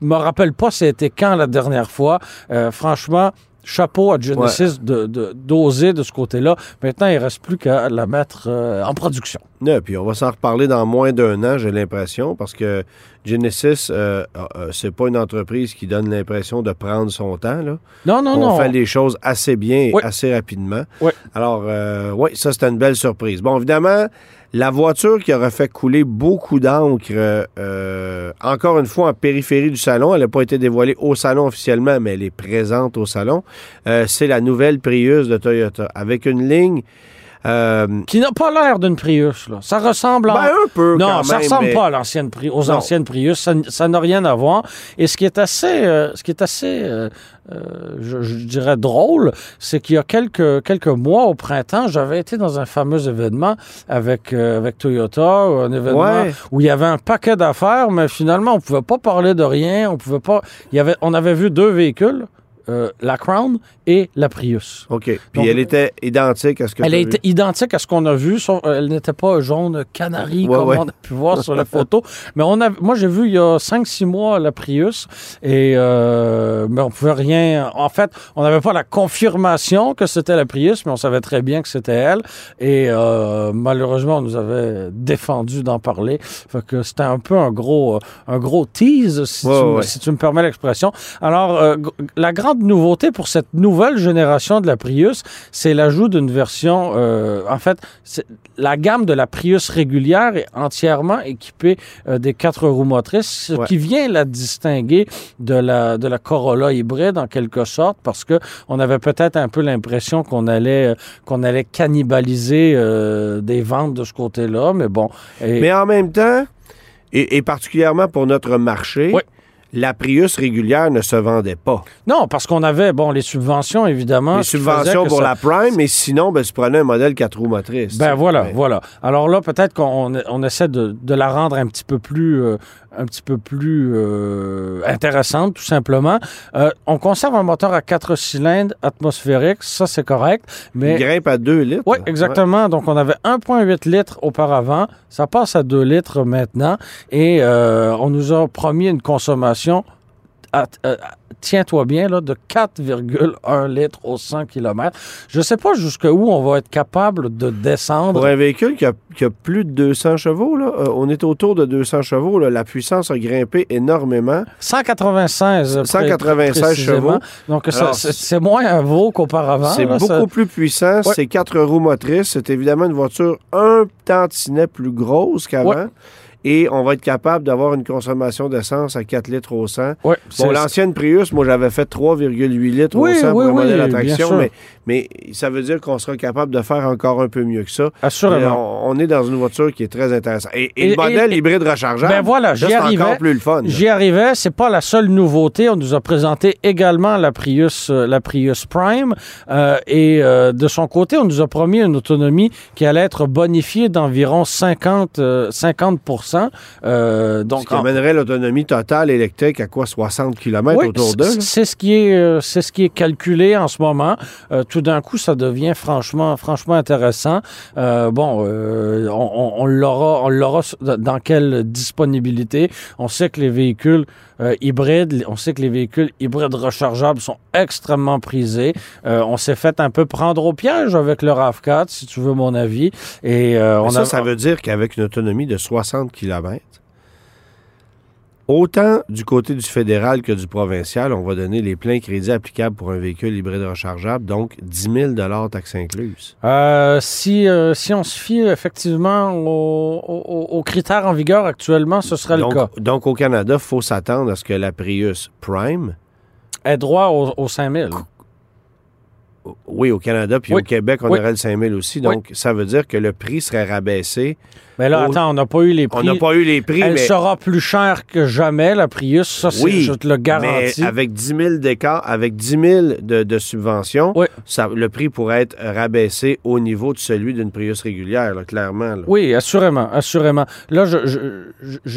me rappelle pas c'était quand la dernière fois. Euh, franchement, chapeau à Genesis de- de- d'oser de, ce côté-là. Maintenant, il reste plus qu'à la mettre euh, en production. Ouais, puis on va s'en reparler dans moins d'un an, j'ai l'impression, parce que Genesis, euh, euh, c'est pas une entreprise qui donne l'impression de prendre son temps. Là. Non, non, on non. fait les choses assez bien et Oui. assez rapidement. Oui. Alors, euh, oui, ça, c'était une belle surprise. Bon, évidemment, la voiture qui aurait fait couler beaucoup d'encre, euh, encore une fois, en périphérie du salon, elle n'a pas été dévoilée au salon officiellement, mais elle est présente au salon, euh, c'est la nouvelle Prius de Toyota, avec une ligne Euh, Qui n'a pas l'air d'une Prius, là. Ça ressemble en... ben, un peu Non, quand ça même, ressemble mais- pas à l'ancienne Pri- aux Non. anciennes Prius. Ça, n'a rien à voir. Et ce qui est assez, euh, ce qui est assez, euh, je, je dirais drôle, c'est qu'il y a quelques quelques mois au printemps, j'avais été dans un fameux événement avec avec Toyota, un événement Ouais. où il y avait un paquet d'affaires, mais finalement on pouvait pas parler de rien. On pouvait pas. Il y avait, on avait vu deux véhicules. Euh, la Crown et la Prius. OK. Puis Donc, elle était identique à ce que Elle était identique à ce qu'on a vu, sauf euh, elle n'était pas jaune canari Ouais, comme ouais. on a pu voir sur la photo. Mais on a, moi, j'ai vu il y a 5-6 mois la Prius et euh, mais on pouvait rien. En fait, on n'avait pas la confirmation que c'était la Prius, mais on savait très bien que c'était elle. Et euh, malheureusement, on nous avait défendu d'en parler. Fait que c'était un peu un gros, un gros tease, si, Ouais, tu, si tu me permets l'expression. Alors, la grande nouveauté pour cette nouvelle génération de la Prius, c'est l'ajout d'une version. euh, en fait, la gamme de la Prius régulière est entièrement équipée euh, des quatre roues motrices, ce Ouais. qui vient la distinguer de la, de la Corolla hybride en quelque sorte, parce que on avait peut-être un peu l'impression qu'on allait, euh, qu'on allait cannibaliser des ventes de ce côté-là, mais bon. Et- Mais en même temps, et, et particulièrement pour notre marché, Oui. La Prius régulière ne se vendait pas. non, parce qu'on avait, bon, les subventions, évidemment. Les subventions pour ça- la Prime, mais sinon, ben, tu prenais un modèle 4 roues motrices. Ben voilà, Ouais. voilà. Alors là, peut-être qu'on on essaie de, de la rendre un petit peu plus, euh, un petit peu plus euh, intéressante, tout simplement. Euh, on conserve un moteur à quatre cylindres atmosphériques, ça c'est correct, Il mais grimpe à 2 litres. oui, exactement. Donc, on avait 1,8 litres auparavant. Ça passe à 2 litres maintenant. Et on nous a promis une consommation, tiens-toi bien, là, de 4,1 litres au 100 km. Je ne sais pas jusqu'où on va être capable de descendre. Pour un véhicule qui a, qui a plus de 200 chevaux, là, euh, on est autour de 200 chevaux. là, la puissance a grimpé énormément. 196, pré- 196 précisément. chevaux. Donc, c'est moins un veau qu'auparavant. C'est beaucoup ça- plus puissant. Ouais. C'est quatre roues motrices. C'est évidemment une voiture un tantinet plus grosse qu'avant. Ouais. Et on va être capable d'avoir une consommation d'essence à 4 litres au 100. Ouais, Bon, l'ancienne Prius, moi, j'avais fait 3,8 litres Oui, au 100 pour oui, oui, traction, mais, mais ça veut dire qu'on sera capable de faire encore un peu mieux que ça. Assurément. On, on est dans une voiture qui est très intéressante. Et, et Et- le modèle et- hybride rechargeable, Ben voilà, là, j'y c'est arrivais. encore plus le fun. J'y arrivais, c'est pas la seule nouveauté. On nous a présenté également la Prius, euh, la Prius Prime, euh, et euh, de son côté, on nous a promis une autonomie qui allait être bonifiée d'environ 50, euh, 50 euh, Ce donc qui en- amènerait l'autonomie totale électrique à quoi? 60 km oui, autour d'eux? c'est- ce qui est, euh, c'est ce qui est calculé en ce moment. Euh, tout d'un coup, ça devient franchement, franchement intéressant. Bon, on, l'aura, on l'aura dans quelle disponibilité? On sait que les véhicules hybrides, on sait que les véhicules hybrides rechargeables sont extrêmement prisés. On s'est fait un peu prendre au piège avec le RAV4, si tu veux mon avis. Et on ça, a, ça veut dire qu'avec une autonomie de 60 km, autant du côté du fédéral que du provincial, on va donner les pleins crédits applicables pour un véhicule hybride rechargeable, donc 10 000 taxes incluses. Euh, si, euh, si on se fie effectivement aux, aux- aux critères en vigueur actuellement, ce serait le cas. Donc, au Canada, il faut s'attendre à ce que la Prius Prime, Est droit aux, aux 5000. oui, au Canada, puis Oui. au Québec, on Oui. aurait le 5 000 aussi. Donc, ça veut dire que le prix serait rabaissé. Mais là, Au- attends, on n'a pas eu les On prix. n'a pas eu les prix, Elle mais... sera plus chère que jamais, la Prius. Ça, c'est- Oui, je te le garantis. Mais avec 10 000 d'écart, avec 10 000 de, de subventions, Oui. ça, le prix pourrait être rabaissé au niveau de celui d'une Prius régulière, là, clairement. là. Oui, assurément, assurément. Là, je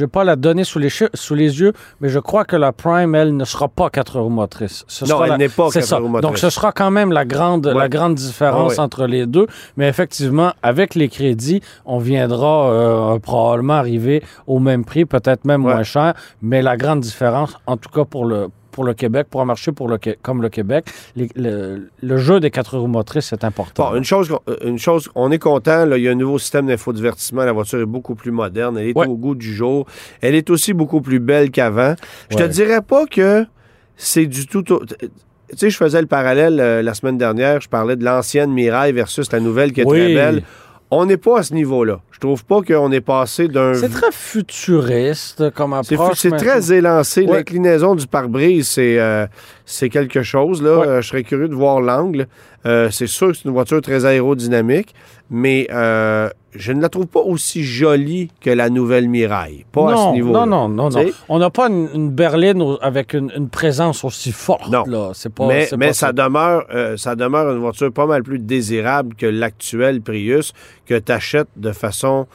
n'ai pas la donnée sous les, sous les yeux, mais je crois que la Prime, elle, ne sera pas 4 roues motrices. Ce Non, sera elle la- n'est pas c'est 4 ça. roues motrices. Donc, ce sera quand même la grande, Ouais. la grande différence Ah ouais. entre les deux. Mais effectivement, avec les crédits, on viendra euh, probablement arriver au même prix, peut-être même Ouais. moins cher. Mais la grande différence, en tout cas pour le pour le Québec, pour un marché pour le, comme le Québec, les- le, le jeu des quatre roues motrices, c'est important. Bon, une chose, euh, une chose, on est content, là, il y a un nouveau système d'infodivertissement, la voiture est beaucoup plus moderne, elle est Ouais. au goût du jour, elle est aussi beaucoup plus belle qu'avant. Je te Ouais. dirais pas que c'est du tout... Tu sais, je faisais le parallèle euh, la semaine dernière, je parlais de l'ancienne Mirai versus la nouvelle qui est Oui. très belle. On n'est pas à ce niveau-là. Je trouve pas qu'on est passé d'un... C'est très futuriste comme approche. c'est très élancé. Ouais. L'inclinaison du pare-brise, c'est euh, c'est quelque chose. Là. Ouais. Euh, je serais curieux de voir l'angle. Euh, c'est sûr que c'est une voiture très aérodynamique, mais je ne la trouve pas aussi jolie que la nouvelle Mirai. Pas à non, ce niveau non, non, non, non. Sais? On n'a pas une, une berline avec une, une présence aussi forte. Non. Là. C'est pas, mais mais pas ça, demeure, euh, ça demeure une voiture pas mal plus désirable que l'actuelle Prius que tu achètes de façon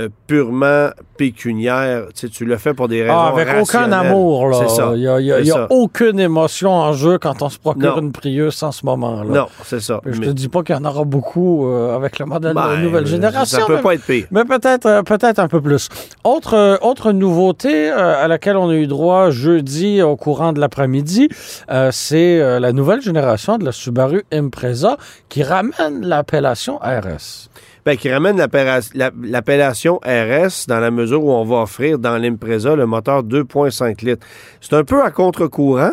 euh, purement pécuniaire. Tu, sais, tu le fais pour des raisons Ah, avec aucun amour. Là. C'est ça. Il n'y a, il y a- C'est il y a ça. aucune émotion en jeu quand on se procure Non. une Prius en ce moment. Là. Non, c'est ça. Je Mais- te dis pas qu'il y en aura beaucoup euh, avec le modèle Ben, de nouvelle euh, génération. Ça peut mais- pas être pire. Mais peut-être euh, peut-être un peu plus. Autre, autre nouveauté à laquelle on a eu droit jeudi au courant de l'après-midi, c'est la nouvelle génération de la Subaru Impreza qui ramène l'appellation RS. Ben, qui ramène l'appella- la- l'appellation RS dans la mesure où on va offrir dans l'Impreza le moteur 2.5 litres. C'est un peu à contre-courant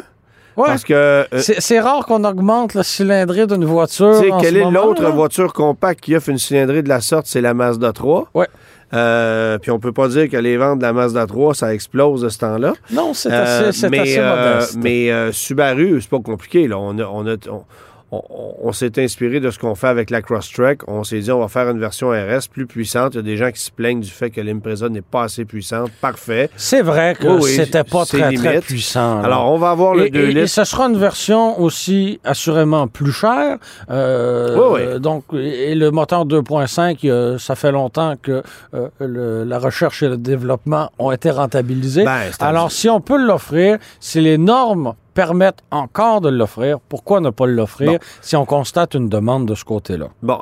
Ouais. parce que euh, C'est rare qu'on augmente la cylindrée d'une voiture. tu sais, en quelle ce est l'autre voiture compacte qui offre une cylindrée de la sorte? C'est la Mazda 3. Ouais. Euh, puis on peut pas dire que les ventes de la Mazda 3, ça explose de ce temps-là. Non, c'est Euh, assez, mais, assez euh, modeste. mais Subaru, c'est pas compliqué. Là. On, a- on, a- on- on- on s'est inspiré de ce qu'on fait avec la Crosstrek. On s'est dit, on va faire une version RS plus puissante. Il y a des gens qui se plaignent du fait que l'Impreza n'est pas assez puissante. Parfait. C'est vrai que Oui, c'était pas c'est très, très puissant. là. Alors, on va avoir le et, 2 et- et litres. ce sera une version aussi assurément plus chère. Euh, Oui, oui. euh, Donc, et le moteur 2.5, euh, ça fait longtemps que euh, le- la recherche et le développement ont été rentabilisés. Ben, c'est Alors, si on peut l'offrir, si les normes permettent encore de l'offrir, pourquoi ne pas l'offrir Bon. si on constate une demande de ce côté-là? Bon,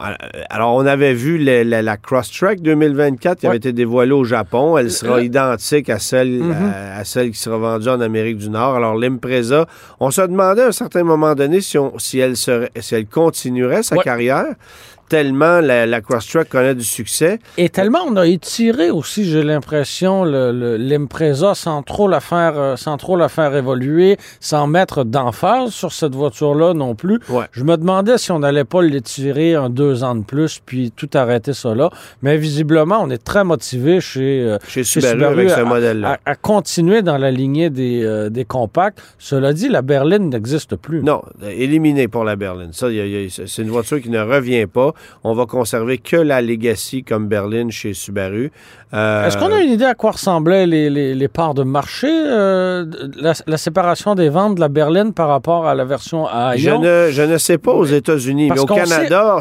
alors on avait vu la, la Crosstrek 2024 qui avait été dévoilée au Japon. Elle sera Euh, identique à celle, Mhm. à, à celle qui sera vendue en Amérique du Nord. Alors l'Impreza, on se demandait à un certain moment donné si, on- si, elle, serait, si elle continuerait sa Ouais. carrière, tellement la, la Crosstrek connaît du succès. Et tellement on a étiré aussi, j'ai l'impression, l'Impreza sans trop la faire, euh, sans trop la faire évoluer, sans mettre d'emphase sur cette voiture-là non plus. Ouais. Je me demandais si on n'allait pas l'étirer un deux ans de plus, puis tout arrêter ça là. Mais visiblement, on est très motivé chez, euh, Chez chez Subaru, Subaru avec ce à- modèle-là. à, à continuer dans la lignée des, euh, des compacts. Cela dit, la berline n'existe plus. Non, euh, éliminé pour la berline. Ça, c'est une voiture qui ne revient pas. On va conserver que la Legacy comme berline chez Subaru. Euh, Est-ce qu'on a une idée à quoi ressemblaient les, les- les parts de marché, euh, la, la séparation des ventes de la berline par rapport à la version à Je ne, je ne sais pas aux États-Unis, mais au Canada,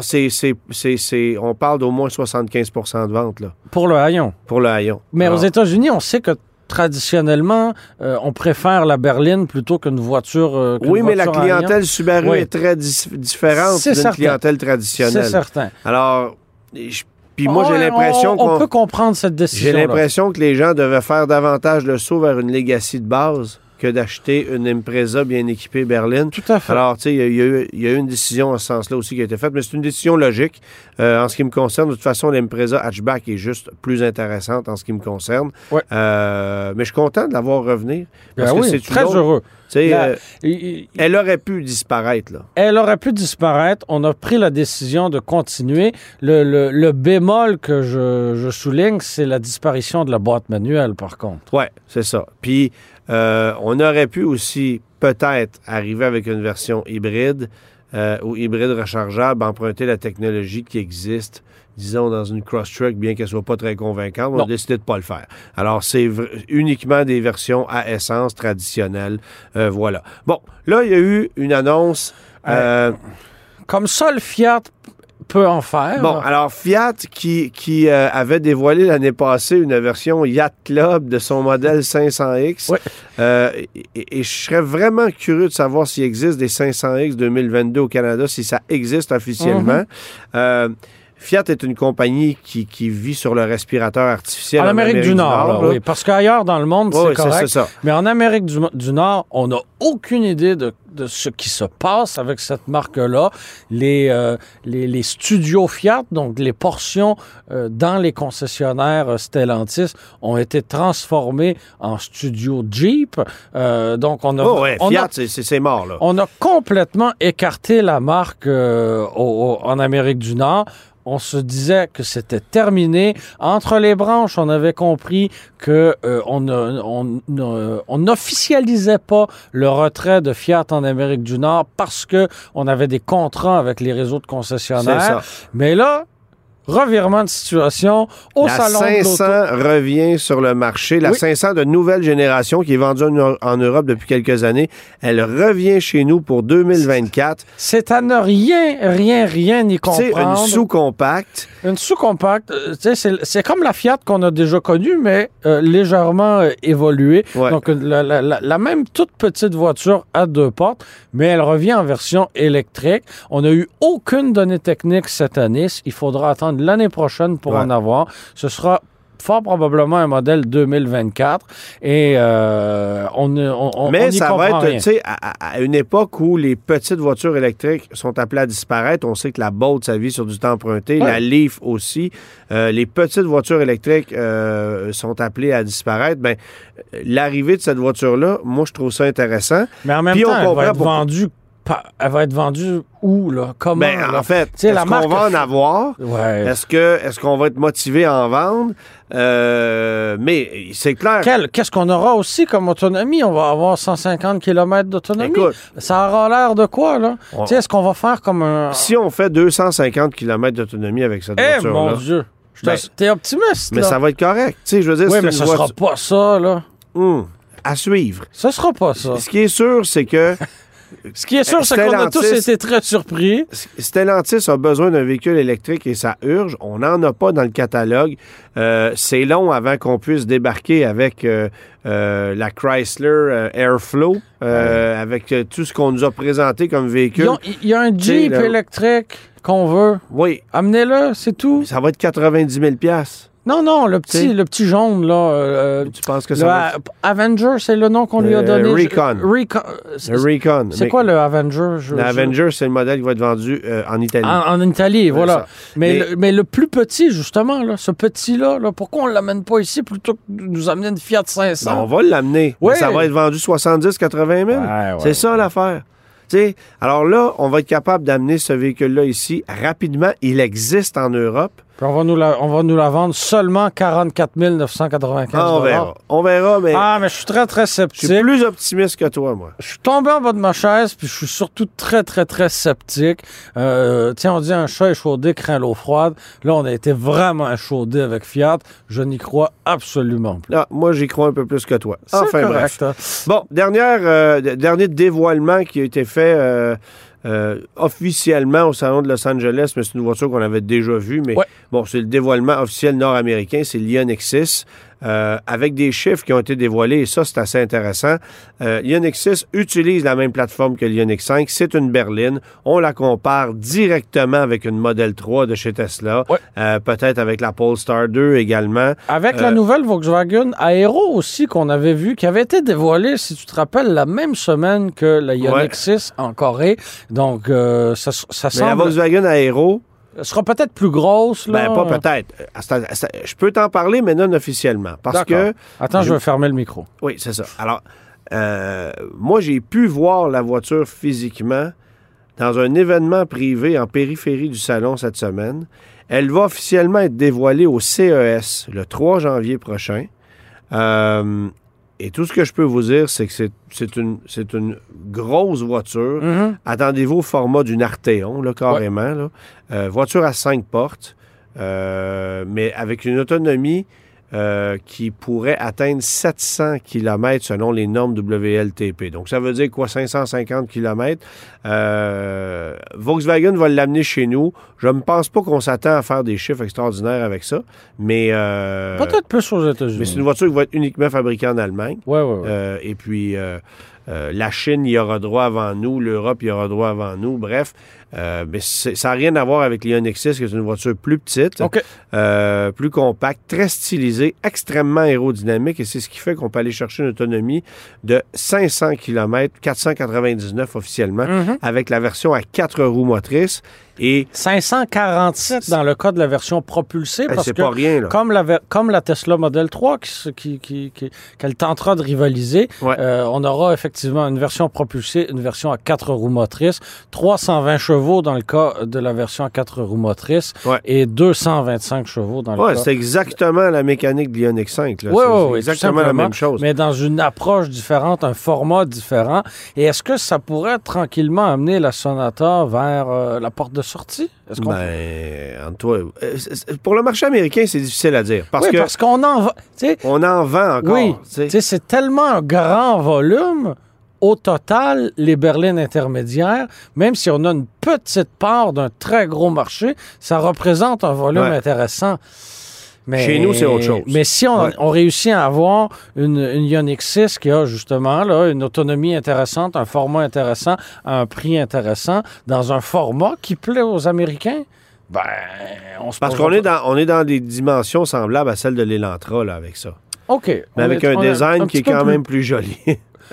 on parle d'au moins 75 de ventes là, Pour le haillon. pour le haillon. Mais Alors, aux États-Unis, on sait que traditionnellement, euh, on préfère la berline plutôt qu'une voiture. euh, Oui, mais la clientèle Subaru Oui. est très différente C'est d'une clientèle C'est traditionnelle. certain. Alors, je- puis moi, j'ai l'impression on, on qu'on... peut comprendre cette J'ai décision. l'impression que les gens devaient faire davantage le saut vers une Legacy de base que d'acheter une Impreza bien équipée berline. Tout à fait. Alors, tu sais, il y, a- y eu- il y a eu une décision en ce sens-là aussi qui a été faite, mais c'est une décision logique. Euh, en ce qui me concerne, de toute façon, l'Impreza hatchback est juste plus intéressante en ce qui me concerne. Ouais. Euh, mais je suis content de la voir revenir. Ben Parce que oui, c'est très heureux. tu sais, La- euh, il- il- elle aurait pu disparaître, là. Elle aurait pu disparaître. On a pris la décision de continuer. Le, le- le bémol que je, je souligne, c'est la disparition de la boîte manuelle, par contre. Oui, c'est ça. Puis, euh, on aurait pu aussi peut-être arriver avec une version hybride euh, ou hybride rechargeable, emprunter la technologie qui existe, disons, dans une Crosstrek, bien qu'elle soit pas très convaincante. On a décidé de pas le faire. Alors, c'est uniquement des versions à essence traditionnelles. Euh, voilà. Bon, là, il y a eu une annonce. Comme ça, le Fiat peut en faire. Bon, alors Fiat qui, qui euh, avait dévoilé l'année passée une version Yacht Club de son modèle 500X. Ouais. Euh, et, et je serais vraiment curieux de savoir s'il existe des 500X 2022 au Canada, si ça existe officiellement. Euh, Fiat est une compagnie qui, qui vit sur le respirateur artificiel en Amérique, du Nord, là. oui. Parce qu'ailleurs dans le monde, c'est c'est correct. ça. Mais en Amérique du, du Nord, on n'a aucune idée de, de ce qui se passe avec cette marque-là. Les, euh, les, les studios Fiat, donc les portions euh, dans les concessionnaires euh, Stellantis, ont été transformées en studios Jeep. Donc on a, Oh, ouais, on Fiat, c'est- mort, là. on a complètement écarté la marque au- au- en Amérique du Nord. On se disait que c'était terminé. Entre les branches, on avait compris que euh, on n'officialisait pas le retrait de Fiat en Amérique du Nord parce que on avait des contrats avec les réseaux de C'est concessionnaires. ça. Mais là, revirement de situation au la salon de 500 l'auto. revient sur le marché. La Oui. 500 de nouvelle génération qui est vendue en, en Europe depuis quelques années, elle revient chez nous pour 2024. C'est à ne rien, rien, rien y C'est comprendre. une sous-compacte. Une sous-compacte, euh, c'est- c'est comme la Fiat qu'on a déjà connue, mais euh, légèrement euh, évoluée. Ouais. Donc, la, la- la- la même toute petite voiture à deux portes, mais elle revient en version électrique. On n'a eu aucune donnée technique cette année. Il faudra attendre l'année prochaine pour Ouais. en avoir. Ce sera fort probablement un modèle 2024 et euh, on on, on- on Mais ça va être, tu sais, à, une époque où les petites voitures électriques sont appelées à disparaître. On sait que la Bolt, ça vit sur du temps emprunté. Ouais. La Leaf aussi. Euh, les petites voitures électriques euh, sont appelées à disparaître. Ben, l'arrivée de cette voiture-là, moi, je trouve ça intéressant. Mais en même Puis on temps, elle comprend va être vendue pa- elle va être vendue où, là? Comment? Ben, là? en fait, est-ce qu'on marque va en avoir? Ouais. Est-ce que est-ce qu'on va être motivé à en vendre? Euh, mais c'est clair. Qu'est-ce qu'on aura aussi comme autonomie? On va avoir 150 km d'autonomie. Ça aura l'air de quoi, là? Sais, est-ce qu'on va faire comme un... si on fait 250 km d'autonomie avec cette Eh, mon voiture-là, Dieu! Je te- Ben, T'es optimiste, mais là? ça va être correct. Tu sais, je veux dire, Oui, mais ce sera voiture- pas ça, là. Hum, à suivre. Ce sera pas ça. Ce qui est sûr, c'est que Ce qui est sûr, c'est qu'on a tous été très surpris. Stellantis a besoin d'un véhicule électrique et ça urge. On n'en a pas dans le catalogue. Euh, c'est long avant qu'on puisse débarquer avec euh, euh, la Chrysler Airflow, avec tout ce qu'on nous a présenté comme véhicule. Il y a un Jeep là- électrique qu'on veut. Oui, Amenez-le, c'est tout. ça va être 90 000 Non, non, le petit, le petit jaune, là. euh, Tu penses que le ça va A- Avenger, c'est le nom qu'on lui a Euh, donné. Recon. Recon. Le Recon. C'est quoi le Avenger? Je- Le Avenger, c'est le modèle qui va être vendu euh, en Italie. En, en Italie, voilà. Mais, Mais- le, mais le plus petit, justement, là, ce petit-là, là, pourquoi on ne l'amène pas ici plutôt que de nous amener une Fiat 500? Ben, on va l'amener. Oui. Ça va être vendu 70-80 000. Ouais, ouais. C'est ça l'affaire. Alors là, on va être capable d'amener ce véhicule-là ici rapidement. Il existe en Europe. Puis on va, nous la, on va nous la vendre seulement 44 995 Ah, on verra. On verra, mais Ah, mais je suis très, très je sceptique. suis plus optimiste que toi, moi. Je suis tombé en bas de ma chaise, puis je suis surtout très, très, très sceptique. Euh, tiens, on dit un chat échaudé craint l'eau froide. Là, on a été vraiment échaudé avec Fiat. Je n'y crois absolument plus. Là, moi, j'y crois un peu plus que toi. Enfin, bref. hein. Bon, dernière, euh, dernier dévoilement qui a été fait euh, euh, officiellement au Salon de Los Angeles, mais c'est une voiture qu'on avait déjà vue, mais Ouais. bon, c'est le dévoilement officiel nord-américain, c'est l'Ioniq 6, euh, avec des chiffres qui ont été dévoilés, et ça, c'est assez intéressant. Euh, L'Ioniq 6 utilise la même plateforme que l'Ioniq 5, c'est une berline. On la compare directement avec une Model 3 de chez Tesla, Ouais. euh, peut-être avec la Polestar 2 également. Avec la Euh, nouvelle Volkswagen Aero aussi qu'on avait vu, qui avait été dévoilée, si tu te rappelles, la même semaine que la Ioniq Ouais. 6 en Corée. Donc, euh, ça, ça Mais la semble... Volkswagen Aero, sera peut-être plus grosse, là. Ben, pas peut-être. Euh, Je peux t'en parler, mais non officiellement. Parce que. Attends, je je- vais fermer le micro. Oui, c'est ça. Alors, euh, moi, j'ai pu voir la voiture physiquement dans un événement privé en périphérie du salon cette semaine. Elle va officiellement être dévoilée au CES le 3 janvier prochain. Euh, et tout ce que je peux vous dire, c'est que c'est- une, une grosse voiture. Mhm. Attendez-vous au format d'une Arteon, là, carrément. là. Euh, voiture à cinq portes, euh, mais avec une autonomie euh, qui pourrait atteindre 700 km selon les normes WLTP. Donc, ça veut dire quoi? 550 km. Euh, Volkswagen va l'amener chez nous. Je ne pense pas qu'on s'attend à faire des chiffres extraordinaires avec ça, mais... euh, Peut-être plus aux États-Unis. mais c'est une voiture qui va être uniquement fabriquée en Allemagne. Ouais, ouais, ouais. Euh, et puis, la Chine y aura droit avant nous, l'Europe y aura droit avant nous. Bref, euh, mais ça n'a rien à voir avec l'Ioniq 6, qui est une voiture plus petite, euh, plus compacte, très stylisée, extrêmement aérodynamique. Et c'est ce qui fait qu'on peut aller chercher une autonomie de 500 km, 499 officiellement, Mhm. avec la version à quatre roues motrices. Et 547 dans le cas de la version propulsée, eh, parce que pas rien, là. comme la, ver- comme la Tesla Model 3 qui, se- qui, qui- qui- qu'elle tentera de rivaliser, Ouais. euh, on aura effectivement une version propulsée, une version à quatre roues motrices, 320 chevaux dans le cas de la version à quatre roues motrices Ouais. et 225 chevaux dans le Ouais, cas c'est exactement la mécanique de l'Ioniq 5. là. Oui, C'est- oui, exactement la même chose. Mais dans une approche différente, un format différent. Et est-ce que ça pourrait tranquillement amener la Sonata vers euh, la porte de sortie? Est-ce qu'on- Ben, toi, euh, pour le marché américain, c'est difficile à dire. Parce oui, que parce qu'on en va. on en vend encore. oui, c'est tellement un grand volume. Au total, les berlines intermédiaires, même si on a une petite part d'un très gros marché, ça représente un volume Ouais. intéressant. Mais, Chez nous, c'est autre chose. Mais si on, Ouais. on réussit à avoir une, une Ioniq 6 qui a justement là, une autonomie intéressante, un format intéressant, un prix intéressant, dans un format qui plaît aux Américains, ben, on se Parce qu'on est, dans, on est dans des dimensions semblables à celles de l'Elantra là, avec ça. OK. Mais On avec est- un design un qui est quand plus même plus joli.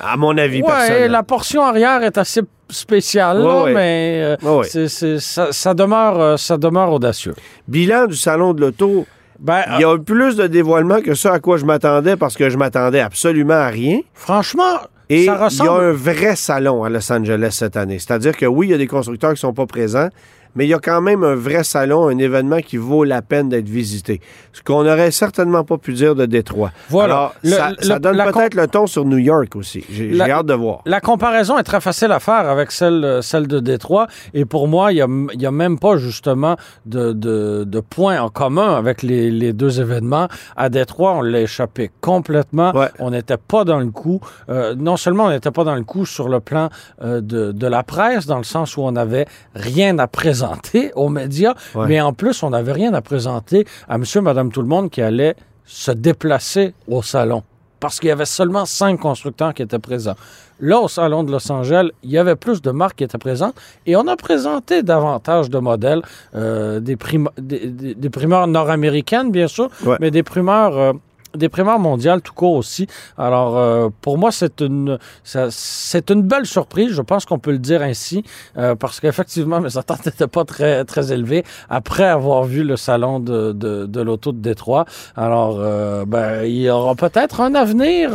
À mon avis Ouais, personnel. la portion arrière est assez spéciale, là, Ouais, ouais. mais euh, Ouais, ça, ça demeure, euh, ça demeure audacieux. Bilan du salon de l'auto, Ben, il y a eu plus de dévoilements que ça à quoi je m'attendais parce que je m'attendais absolument à rien. franchement, Et ça il y a ressemble. un vrai salon à Los Angeles cette année. C'est-à-dire que oui, il y a des constructeurs qui ne sont pas présents, mais il y a quand même un vrai salon, un événement qui vaut la peine d'être visité. Ce qu'on n'aurait certainement pas pu dire de Détroit. Voilà. Alors, Le- ça, le- ça donne peut-être le ton sur New York aussi. J'ai hâte de voir. La comparaison est très facile à faire avec celle, celle de Détroit. Et pour moi, il n'y a, même pas justement de, de, de points en commun avec les, les deux événements. À Détroit, on l'a échappé complètement. Ouais. On n'était pas dans le coup. Euh, non seulement on n'était pas dans le coup sur le plan euh, de, de la presse, dans le sens où on n'avait rien à présenter aux médias, Ouais. mais en plus, on n'avait rien à présenter à monsieur, madame, tout le monde qui allait se déplacer au salon parce qu'il y avait seulement cinq constructeurs qui étaient présents. Là, au Salon de Los Angeles, il y avait plus de marques qui étaient présentes et on a présenté davantage de modèles, euh, des, prim- des, des- des primeurs nord-américaines, bien sûr, Ouais. mais des primeurs... euh, des primeurs mondiales tout court aussi. Alors, euh, pour moi, c'est une, c'est une belle surprise. Je pense qu'on peut le dire ainsi, euh, parce qu'effectivement, mes attentes n'étaient pas très, très élevées après avoir vu le salon de, de, l'auto de Détroit. Alors, euh, ben, il y aura peut-être un avenir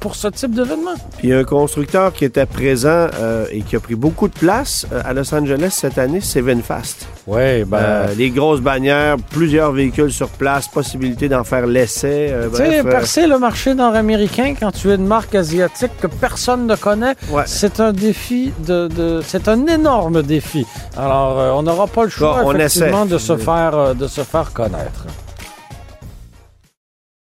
pour ce type d'événement. Puis il y a un constructeur qui était présent et qui a pris beaucoup de place à Los Angeles cette année, c'est Vinfast. Oui, ben, Euh, les grosses bannières, plusieurs véhicules sur place, possibilité d'en faire l'essai. euh, tu sais, euh, percer le marché nord-américain quand tu es une marque asiatique que personne ne connaît, Ouais. c'est un défi de, de- c'est un énorme défi. Alors, on n'aura pas le choix Bon, on effectivement essaie. de se faire de se faire connaître.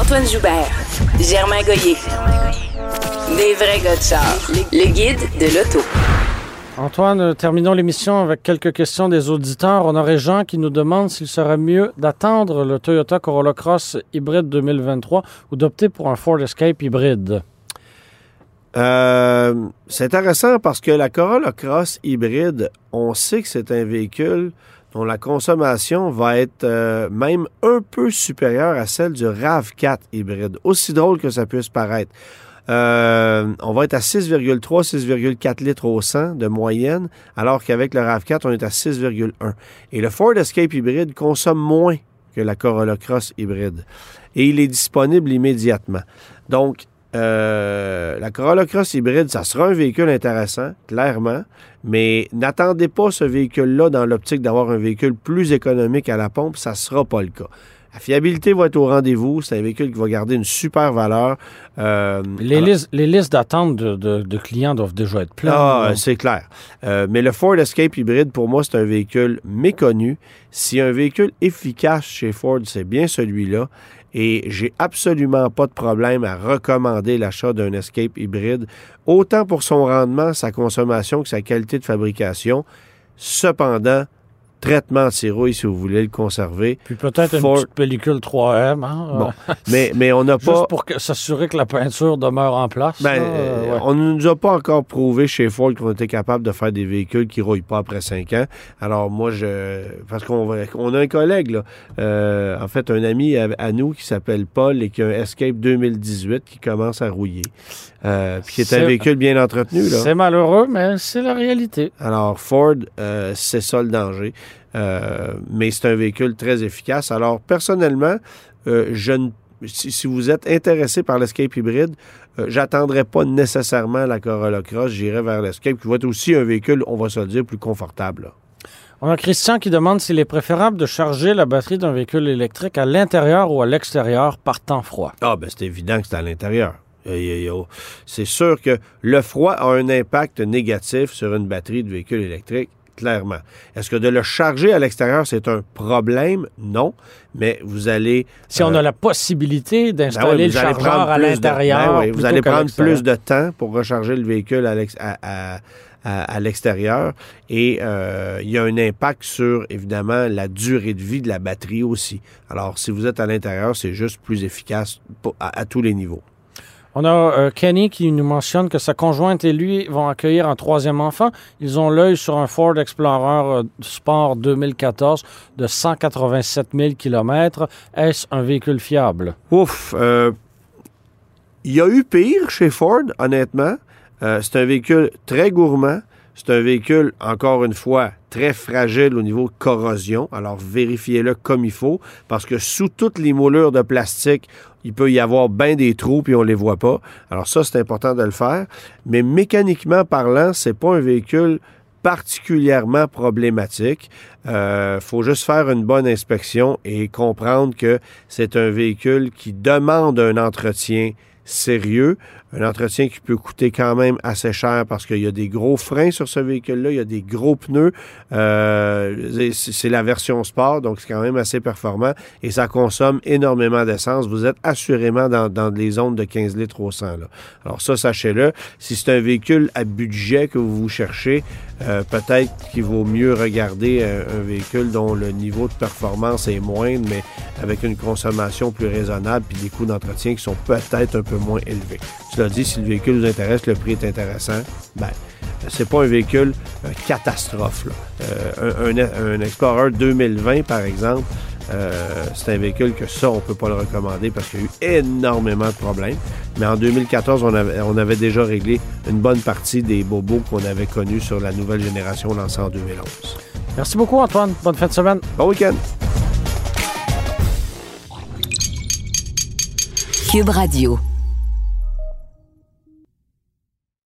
Antoine Joubert, Germain Goyer. Des vrais gars de char. Le guide de l'auto. Antoine, terminons l'émission avec quelques questions des auditeurs. On aurait Jean qui nous demande s'il serait mieux d'attendre le Toyota Corolla Cross hybride 2023 ou d'opter pour un Ford Escape hybride. Euh, c'est intéressant parce que la Corolla Cross hybride, on sait que c'est un véhicule dont la consommation va être euh, même un peu supérieure à celle du RAV4 hybride. Aussi drôle que ça puisse paraître. Euh, on va être à 6,3, 6,4 litres au 100 de moyenne, alors qu'avec le RAV4, on est à 6,1. Et le Ford Escape hybride consomme moins que la Corolla Cross hybride. Et il est disponible immédiatement. Donc, euh, la Corolla Cross hybride, ça sera un véhicule intéressant, clairement, mais n'attendez pas ce véhicule-là dans l'optique d'avoir un véhicule plus économique à la pompe, ça ne sera pas le cas. La fiabilité va être au rendez-vous. C'est un véhicule qui va garder une super valeur. Euh, Les, alors- listes, les listes d'attente de, de- de clients doivent déjà être pleines. ah, c'est clair. Euh, mais le Ford Escape hybride, pour moi, c'est un véhicule méconnu. Si un véhicule efficace chez Ford, c'est bien celui-là. Et j'ai absolument pas de problème à recommander l'achat d'un Escape hybride, autant pour son rendement, sa consommation que sa qualité de fabrication. Cependant, traitement anti-rouille si vous voulez le conserver. Puis peut-être une petite pellicule 3M. Hein, Bon, euh, mais, mais on n'a Juste pas... pour que- s'assurer que la peinture demeure en place. Ben, là, euh, euh, ouais. On ne nous a pas encore prouvé chez Ford qu'on était capable de faire des véhicules qui ne rouillent pas après 5 ans. Alors moi, je... Parce qu'on on a un collègue, là, euh, en fait, un ami à, à nous qui s'appelle Paul et qui a un Escape 2018 qui commence à rouiller. Euh, puis qui est un véhicule bien entretenu. C'est malheureux, mais c'est la réalité. Alors, Ford, c'est ça le danger. Euh, mais c'est un véhicule très efficace. Alors, personnellement, euh, je ne- si, si vous êtes intéressé par l'Escape hybride, euh, j'attendrai pas nécessairement la Corolla Cross. J'irai vers l'Escape, qui va être aussi un véhicule, on va se le dire, plus confortable. là. On a Christian qui demande s'il est préférable de charger la batterie d'un véhicule électrique à l'intérieur ou à l'extérieur par temps froid. Ah, ben c'est évident que c'est à l'intérieur. C'est sûr que le froid a un impact négatif sur une batterie de véhicule électrique, clairement. Est-ce que de le charger à l'extérieur, c'est un problème? Non. Mais vous allez... Si on euh, a la possibilité Ben d'installer oui, le chargeur à l'intérieur, ben oui, vous allez qu'à prendre plus de temps pour recharger le véhicule à, l'ex- à- à- à- à l'extérieur et euh, il y a un impact sur, évidemment, la durée de vie de la batterie aussi. Alors, si vous êtes à l'intérieur, c'est juste plus efficace à tous les niveaux. On a euh, Kenny qui nous mentionne que sa conjointe et lui vont accueillir un troisième enfant. Ils ont l'œil sur un Ford Explorer euh, Sport 2014 de 187 000 km. Est-ce un véhicule fiable? Ouf! euh, il y a eu pire chez Ford, honnêtement. C'est un véhicule très gourmand. C'est un véhicule, encore une fois, très fragile au niveau corrosion. Alors, vérifiez-le comme il faut, parce que sous toutes les moulures de plastique, il peut y avoir bien des trous, puis on les voit pas. Alors ça, c'est important de le faire. Mais mécaniquement parlant, c'est pas un véhicule particulièrement problématique. Il faut juste faire une bonne inspection et comprendre que c'est un véhicule qui demande un entretien sérieux, un entretien qui peut coûter quand même assez cher parce qu'il y a des gros freins sur ce véhicule-là, il y a des gros pneus. Euh, c'est la version sport, donc c'est quand même assez performant et ça consomme énormément d'essence. Vous êtes assurément dans, les zones de 15 litres au 100. Là. Alors ça, sachez-le. Si c'est un véhicule à budget que vous cherchez, euh, peut-être qu'il vaut mieux regarder un, un véhicule dont le niveau de performance est moindre, mais avec une consommation plus raisonnable puis des coûts d'entretien qui sont peut-être un peu moins élevés. Cela dit, si le véhicule vous intéresse, le prix est intéressant, ben, c'est pas un véhicule euh, catastrophe. là. Euh, un, un- un Explorer 2020, par exemple, euh, c'est un véhicule que ça, on peut pas le recommander parce qu'il y a eu énormément de problèmes. Mais en 2014, on avait, on avait déjà réglé une bonne partie des bobos qu'on avait connus sur la nouvelle génération lancée en 2011. Merci beaucoup, Antoine. Bonne fin de semaine. Bon week-end! Cube Radio.